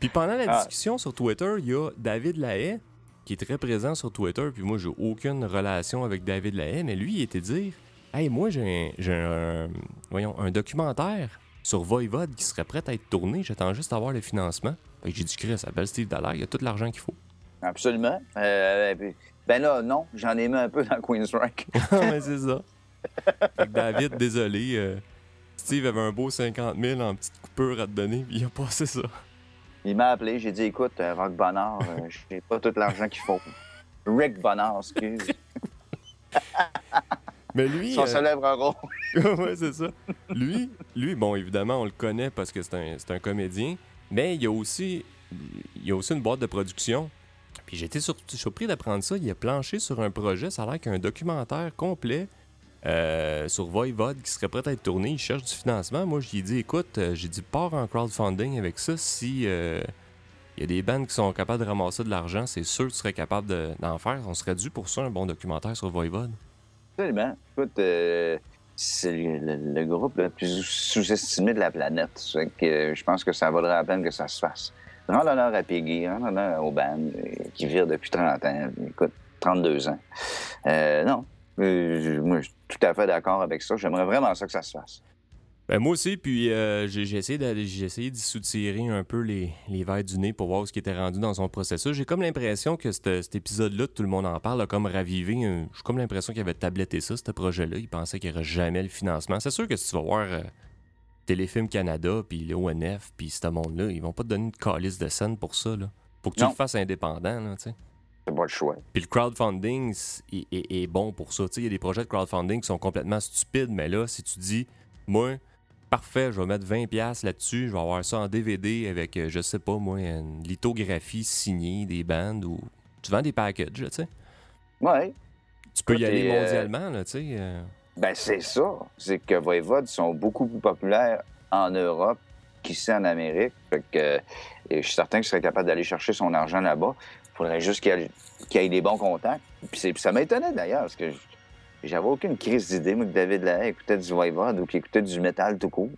Puis pendant la Ah. discussion sur Twitter, il y a David Lahaye qui est très présent sur Twitter, puis moi j'ai aucune relation avec David Lahaye, mais lui il était dire Hey, moi j'ai un, j'ai un- voyons, un documentaire sur Voivode qui serait prêt à être tourné, j'attends juste à avoir le financement. Fait que j'ai dit Chris, appelle Steve Dallaire, il y a tout l'argent qu'il faut. Absolument. Euh, puis- ben là, non, j'en ai mis un peu dans Queen's Rock. Ah, mais c'est ça. Fait que David, désolé. euh, Steve avait un beau 50 000 en petite coupure à te donner, puis il a passé ça. Il m'a appelé, j'ai dit écoute, euh, Rock Bonnard, euh, j'ai pas tout l'argent qu'il faut. Rick Bonnard, excuse. Mais lui. Son euh, célèbre rôle. ouais, c'est ça. Lui, lui, bon, évidemment, on le connaît parce que c'est un, c'est un comédien, mais il y a aussi il y a aussi une boîte de production. Puis j'étais sur- surpris d'apprendre ça. Il a planché sur un projet. Ça a l'air qu'un documentaire complet euh, sur Voivod qui serait prêt à être tourné. Il cherche du financement. Moi, je lui ai dit écoute, euh, j'ai dit pars en crowdfunding avec ça. Si euh, y a des bandes qui sont capables de ramasser de l'argent, c'est sûr que tu serais capable de- d'en faire. On serait dû pour ça un bon documentaire sur Voivod. Absolument. Écoute, euh, c'est le, groupe le plus sous-estimé de la planète. Je pense que ça vaudrait la peine que ça se fasse. Rends l'honneur à Peggy, rends l'honneur aux bandes qui vivent depuis 30 ans. Écoute, 32 ans. Non. Je- moi, je suis tout à fait d'accord avec ça. J'aimerais vraiment ça que ça se fasse. Ben, moi aussi, puis euh, j'ai essayé d'aller- j'ai essayé d'y soutirer un peu les, les verres du nez pour voir ce qui était rendu dans son processus. J'ai comme l'impression que cet épisode-là, tout le monde en parle, a comme ravivé. J'ai comme l'impression qu'il avait tabletté ça, ce projet-là. Il pensait qu'il n'y aurait jamais le financement. C'est sûr que si tu vas voir euh, Téléfilm Canada, puis l'ONF, puis ce monde-là, ils vont pas te donner une calice de scène pour ça. Là. Faut que tu Non. le fasses indépendant, là, tu sais. C'est pas le choix. Puis le crowdfunding est, est- est bon pour ça. Il y a des projets de crowdfunding qui sont complètement stupides, mais là, si tu dis, moi, parfait, je vais mettre 20$ là-dessus, je vais avoir ça en DVD avec, euh, je sais pas, moi, une lithographie signée des bandes ou. Tu vends des packages, tu sais. Oui. Tu peux y aller euh, mondialement, là, tu sais. euh. Ben, c'est ça. C'est que Voivod sont beaucoup plus populaires en Europe qu'ici en Amérique. Fait que, et je suis certain que je serais capable d'aller chercher son argent là-bas. Il faudrait juste qu'il y ait, qu'il y ait des bons contacts. Puis, ça m'étonnait d'ailleurs, parce que j'avais aucune crise d'idée, moi, que David Lahaye écoutait du Voivod ou qu'il écoutait du métal tout court.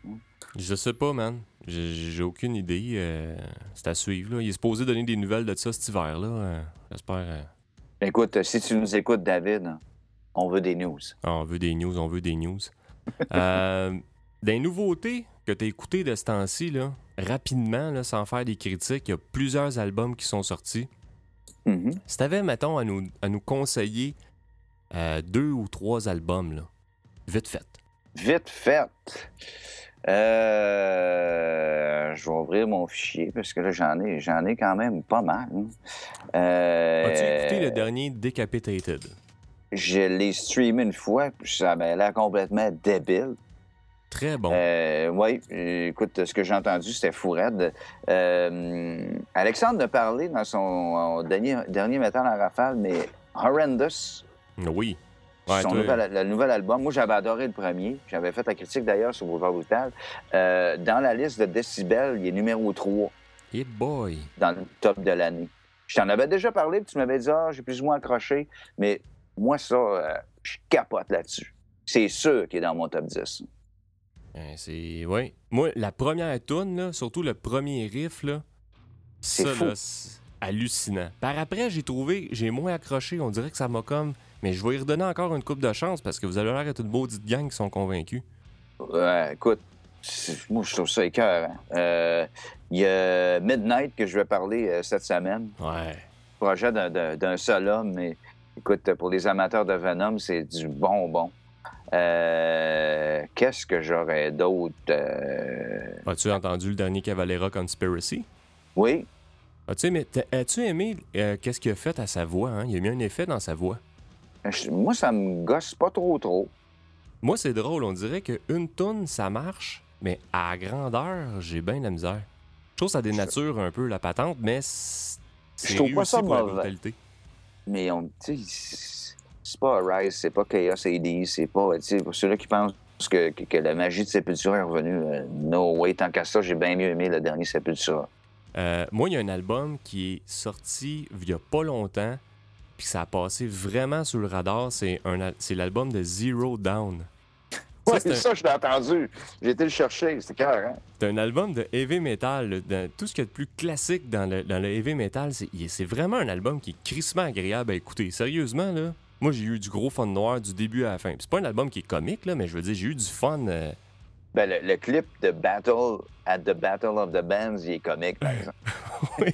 Je sais pas, man. J'ai aucune idée. euh, c'est à suivre, là. Il est supposé donner des nouvelles de ça cet hiver-là. euh, J'espère. euh. Écoute, si tu nous écoutes, David, on veut des news. Ah, on veut des news, on veut des news. des nouveautés que tu as écoutées de ce temps-ci, là, rapidement, là, sans faire des critiques, il y a plusieurs albums qui sont sortis. Mhm. Si tu avais, mettons, à nous, à nous conseiller euh, deux ou trois albums, là, vite fait. Vite fait. Euh, je vais ouvrir mon fichier parce que là, j'en ai, j'en ai quand même pas mal. Euh, As-tu écouté le dernier Decapitated? Je l'ai streamé une fois, puis ça m'a l'air complètement débile. Très bon. Euh, oui, écoute, ce que j'ai entendu, c'était fou raide. Euh, Alexandre a parlé dans son dernier, dernier métal en rafale, mais Horrendous, oui. Ouais, son nouvel, le nouvel album. Moi, j'avais adoré le premier. J'avais fait la critique d'ailleurs sur Boulevard Brutal. Euh, dans la liste de décibels, il est numéro 3 hey boy. dans le top de l'année. Je t'en avais déjà parlé, puis tu m'avais dit, ah, j'ai plus ou moins accroché. Mais moi, ça, je capote là-dessus. C'est sûr qu'il est dans mon top 10. Euh, c'est. Ouais. Moi, la première tune, là, surtout le premier riff, là, C'est ça, fou. là, c'est hallucinant. Par après, j'ai trouvé, j'ai moins accroché. On dirait que ça m'a comme. Mais je vais y redonner encore une coupe de chance parce que vous avez l'air d'être une maudite gang qui sont convaincus. Ouais, écoute, moi, je trouve ça écœurant. Euh, Il y a Midnight que je vais parler euh, cette semaine. Ouais. Projet d'un seul homme, mais écoute, pour les amateurs de Venom, c'est du bonbon. Euh, Qu'est-ce que j'aurais d'autre? Euh, As-tu entendu le dernier Cavalera Conspiracy? Oui, As-tu aimé, euh, qu'est-ce qu'il a fait à sa voix? Hein? Il a mis un effet dans sa voix. je- moi, ça me gosse pas trop trop. Moi, c'est drôle. On dirait qu'une tonne, ça marche, mais à grandeur, j'ai bien de la misère. Je trouve que ça dénature un peu la patente, mais c'est Je trouve pas réussi ça pour la mauvais. brutalité. Mais on, c'est pas Rise, c'est pas Chaos AD, c'est pas, pour ceux-là qui pensent que, que, que la magie de Sépultura est revenue, euh, no way, tant qu'à ça, j'ai bien mieux aimé le dernier Sepultura. Euh, moi, il y a un album qui est sorti il y a pas longtemps, puis ça a passé vraiment sur le radar. C'est l'album de Zero Down. Ça, Ouais, c'est un- ça, je l'ai entendu. J'ai été le chercher, c'est clair, hein? C'est un album de heavy metal. dans- tout ce qu'il y a de plus classique dans le, dans le heavy metal, c'est vraiment un album qui est crissement agréable à écouter. Sérieusement, là, moi j'ai eu du gros fun noir du début à la fin. C'est pas un album qui est comique, là, mais je veux dire, j'ai eu du fun. euh, Ben, le, le clip de Battle at the Battle of the Bands, il est comique, par exemple.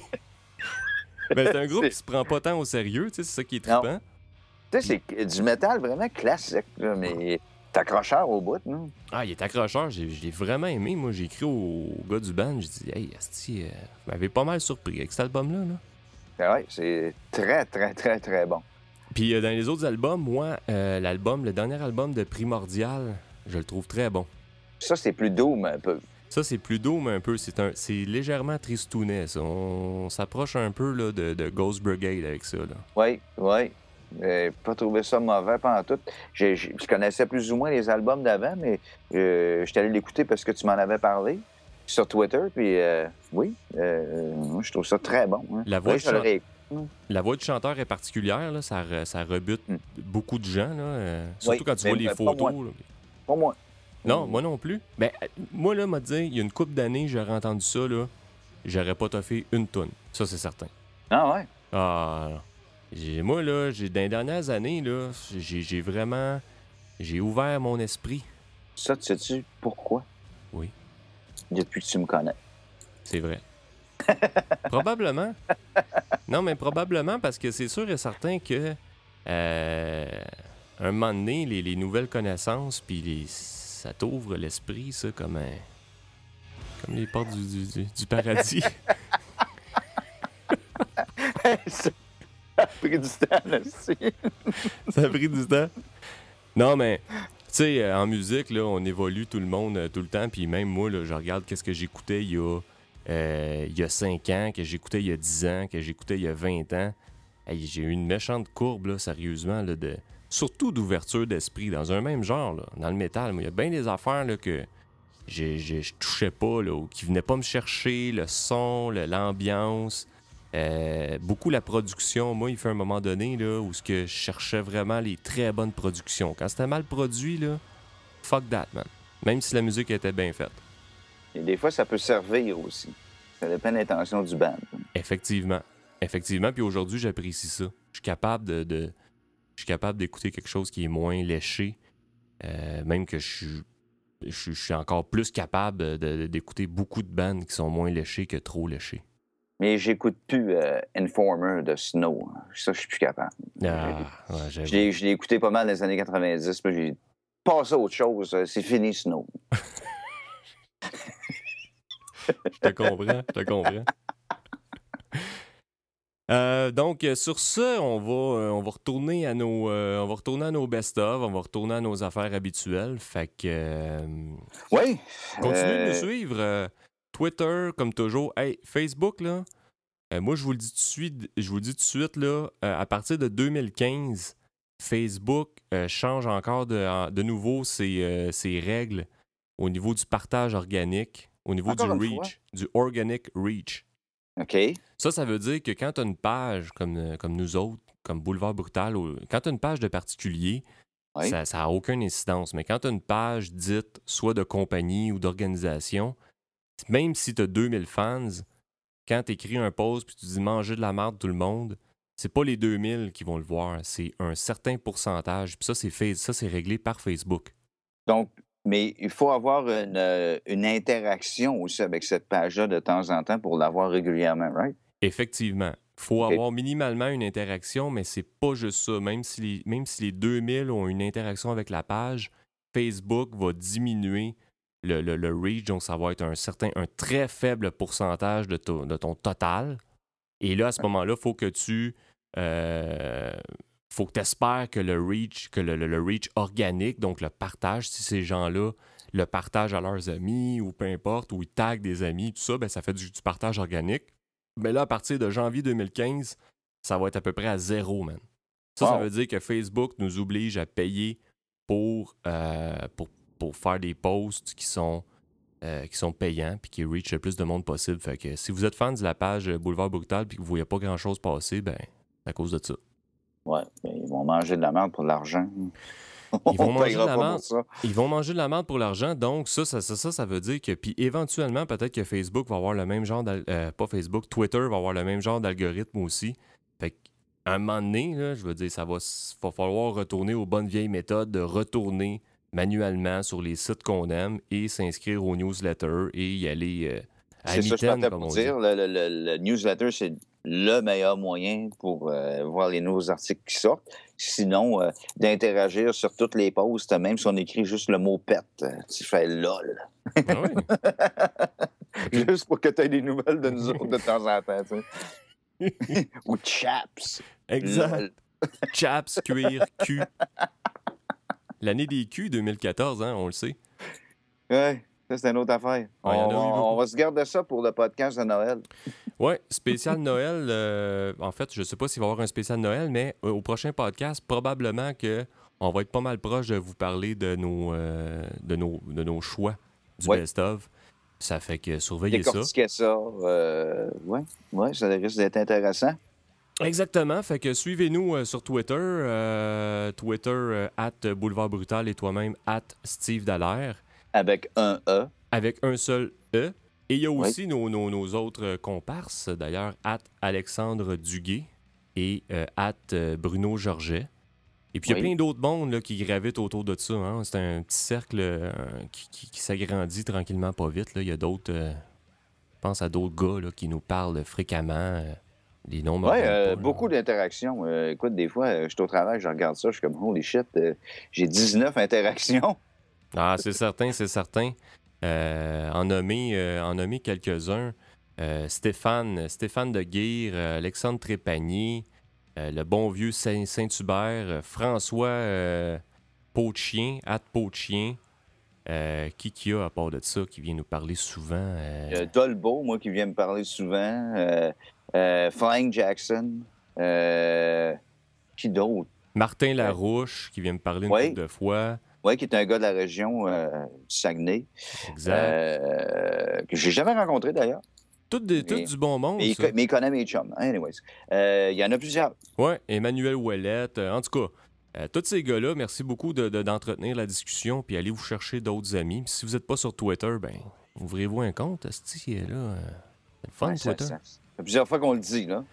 ben, c'est un groupe qui se prend pas tant au sérieux, c'est ça qui est trippant. tu sais, c'est du métal vraiment classique, là, mais t'es accrocheur au bout, non? Ah, il est accrocheur, j'ai- je l'ai vraiment aimé. Moi, j'ai écrit au, au gars du band, j'ai dit, hey, Asti, euh, vous m'avez pas mal surpris avec cet album-là. Là. Ben ouais, c'est très, très, très, très bon. Puis euh, dans les autres albums, moi, euh, l'album, le dernier album de Primordial, je le trouve très bon. Ça, c'est plus doom un peu. Ça, c'est plus mais un peu. C'est un, c'est légèrement tristounet, ça. On, s'approche un peu là, de, de, Ghost Brigade avec ça. Oui, oui. pas trouvé ça mauvais pendant tout. je connaissais plus ou moins les albums d'avant, mais euh, je suis allé l'écouter parce que tu m'en avais parlé sur Twitter. Puis euh, oui, euh, je trouve ça très bon. Hein. La, voix la voix du chanteur est particulière. Là. Ça, ça rebute hmm. beaucoup de gens. Là. surtout quand tu vois les photos. Pour moi. Non, moi non plus. Ben, moi, là, m'a dit, il y a une couple d'années, j'aurais entendu ça, là. J'aurais pas toffé une tonne. Ça, c'est certain. Ah ouais? Ah, moi, là, j'ai, dans les dernières années, là, j'ai, vraiment. J'ai ouvert mon esprit. Ça, tu sais-tu pourquoi? Oui. Depuis que tu me connais. C'est vrai. probablement. Non, mais probablement parce que c'est sûr et certain que. Euh, un moment donné, les, les nouvelles connaissances, puis les ça t'ouvre l'esprit, ça, comme un... Comme les portes du, du, du paradis. ça a pris du temps, aussi. ça a pris du temps. Non, mais, tu sais, euh, en musique, là, on évolue tout le monde euh, tout le temps. Puis même moi, là, je regarde qu'est-ce que j'écoutais il y a... Euh, il y a 5 ans, que j'écoutais il y a 10 ans, que j'écoutais il y a 20 ans. j'ai eu une méchante courbe, là, sérieusement, là, de, surtout d'ouverture d'esprit dans un même genre, dans le métal. Il y a bien des affaires là, que je touchais pas, là, ou qui venaient pas me chercher, le son, l'ambiance. Euh, beaucoup la production. Moi, il fait un moment donné là, où ce que je cherchais vraiment les très bonnes productions. Quand c'était mal produit, fuck that, man. Même si la musique était bien faite. Et des fois, ça peut servir aussi. Ça dépend de l'intention du band. Effectivement. Effectivement. Puis aujourd'hui, j'apprécie ça. Je suis capable de je suis capable d'écouter quelque chose qui est moins léché, euh, même que je suis, suis encore plus capable d'écouter beaucoup de bandes qui sont moins léchées que trop léchées. Mais j'écoute plus euh, Informer de Snow. Ça, je suis plus capable. Ah, je l'ai écouté pas mal dans les années 90, puis j'ai passé à autre chose. C'est fini, Snow. je te comprends, je te comprends. Euh, donc, euh, sur ce, on va, euh, on va retourner à nos, on va retourner à nos best-of, on va retourner à nos affaires habituelles. Fait que. oui. Continuez de nous suivre. Twitter, comme toujours. Hey, Facebook, là. moi, je vous le dis tout de suite, je vous le dis tout de suite, là, à partir de 2015, Facebook change encore de, de nouveau ses, ses, règles au niveau du partage organique, au niveau du reach, du organic reach. OK. Ça, ça veut dire que quand tu as une page comme, euh, comme nous autres, comme Boulevard Brutal, quand tu as une page de particulier, ça n'a aucune incidence. Mais quand tu as une page dite soit de compagnie ou d'organisation, même si tu as 2000 fans, quand tu écris un post puis tu dis manger de la merde tout le monde, c'est pas les 2000 qui vont le voir, c'est un certain pourcentage. Puis ça, c'est ça, c'est réglé par Facebook. Donc, mais il faut avoir euh, une, interaction aussi avec cette page-là de temps en temps pour l'avoir régulièrement, right? Effectivement. Il faut avoir minimalement une interaction, mais c'est pas juste ça. Même si, les, même si les 2000 ont une interaction avec la page, Facebook va diminuer le, le, reach, donc ça va être un certain, un très faible pourcentage de, de ton total. Et là, à ce moment-là, il faut que tu euh, faut que tu espères que le reach, que le, reach organique, donc le partage, si ces gens-là le partagent à leurs amis ou peu importe, ou ils taguent des amis, tout ça, ben, ça fait du, partage organique. Mais là, à partir de janvier 2015, ça va être à peu près à zéro, man. Ça, ça veut dire que Facebook nous oblige à payer pour, euh, pour, pour, faire des posts qui sont, euh, qui sont payants puis qui reach le plus de monde possible. Fait que si vous êtes fan de la page Boulevard Brutal puis que vous voyez pas grand-chose passer, ben, c'est à cause de ça. Ouais, mais ils vont manger de la merde pour l'argent. Ils vont, manger de la merde. ils vont manger de la merde pour l'argent. Donc, ça ça, ça, ça, veut dire que, puis éventuellement, peut-être que Facebook va avoir le même genre, euh, pas Facebook, Twitter va avoir le même genre d'algorithme aussi. Fait qu'à un moment donné, là, je veux dire, ça va, va falloir retourner aux bonnes vieilles méthodes de retourner manuellement sur les sites qu'on aime et s'inscrire aux newsletters et y aller euh, à C'est ça, je pour dire. Le, le, newsletter, c'est le meilleur moyen pour euh, voir les nouveaux articles qui sortent. Sinon, euh, d'interagir sur toutes les posts, même si on écrit juste le mot pet, euh, tu fais lol. Ah juste pour que tu aies des nouvelles de nous autres de temps en temps. Ou chaps. Exact. Chaps, cuir, cul. L'année des culs 2014, hein, on le sait. Ouais. Ça, c'est une autre affaire. On, va se garder ça pour le podcast de Noël. Ouais, spécial Noël. euh, en fait, je sais pas s'il va y avoir un spécial Noël, mais euh, au prochain podcast, probablement que on va être pas mal proche de vous parler de nos, euh, de nos, de nos choix du Ouais. best-of. Ça fait que surveillez ça. Ça. euh, ouais, ouais, ça risque d'être intéressant. Exactement. Fait que suivez-nous sur Twitter. euh, Twitter, euh, at Boulevard Brutal et toi-même, at Steve Dallaire, Avec un E. avec un seul E. Et il y a aussi nos, nos- nos autres euh, comparses, d'ailleurs, at Alexandre Duguay et euh, at euh, Bruno Georget. Et puis il y a plein d'autres mondes là, qui gravitent autour de ça. hein. C'est un petit cercle euh, qui, qui- qui s'agrandit tranquillement, pas vite. là. Il y a d'autres. euh, je pense à d'autres gars là, qui nous parlent fréquemment. les noms Oui, pas, beaucoup d'interactions. Écoute, des fois, je suis au travail, je regarde ça, je suis comme, holy shit, j'ai 19 interactions. Ah, c'est certain, c'est certain. Euh, en nommer, euh, nommer quelques-uns. Euh, Stéphane, Stéphane de Guire, Alexandre Trépanier, le bon vieux Saint- Saint-Hubert, François Peau-de-Chien, At. Euh, qui qui a à part de ça qui vient nous parler souvent? Dolbo, moi, qui vient me parler souvent. Flying Jackson. Qui d'autre? Martin Larouche qui vient me parler une Oui. couple de fois. Oui, qui est un gars de la région euh, du Saguenay, Exact. euh, que j'ai jamais rencontré d'ailleurs. tout, des- tout mais- du bon monde. Mais, il ça. co- mais il connaît mes chums. Anyways. Euh, Il y en a plusieurs. Ouais, Emmanuel Ouellette. en tout cas, euh, tous ces gars-là, merci beaucoup de- de- d'entretenir la discussion, puis allez vous chercher d'autres amis. Puis si vous n'êtes pas sur Twitter, ben, ouvrez-vous un compte. esti, là, euh, c'est le fun, Ouais, Twitter. ça- ça plusieurs fois qu'on le dit. Là.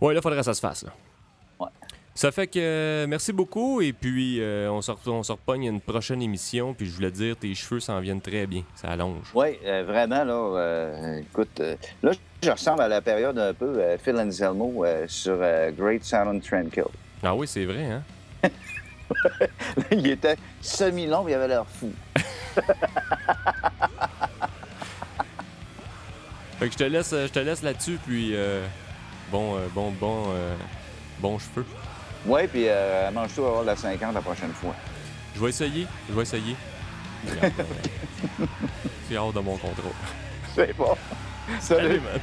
Ouais, là, faudrait que ça se fasse. Là. Ça fait que euh, merci beaucoup, et puis euh, on, se on se repogne à une prochaine émission. Puis je voulais te dire, tes cheveux s'en viennent très bien. Ça allonge. Oui, euh, vraiment, là, écoute, là, je ressemble à la période un peu Phil Anselmo sur Great Silent Tranquil. Ah oui, c'est vrai, hein? il était semi-long, il avait l'air fou. Fait que je te laisse, je te laisse là-dessus, puis euh, bon, bon, bon, bon cheveux. Oui, puis euh, mange-toi avoir la 50 la prochaine fois. Je vais essayer, je vais essayer. C'est hors de mon contrôle. C'est bon. Salut. man.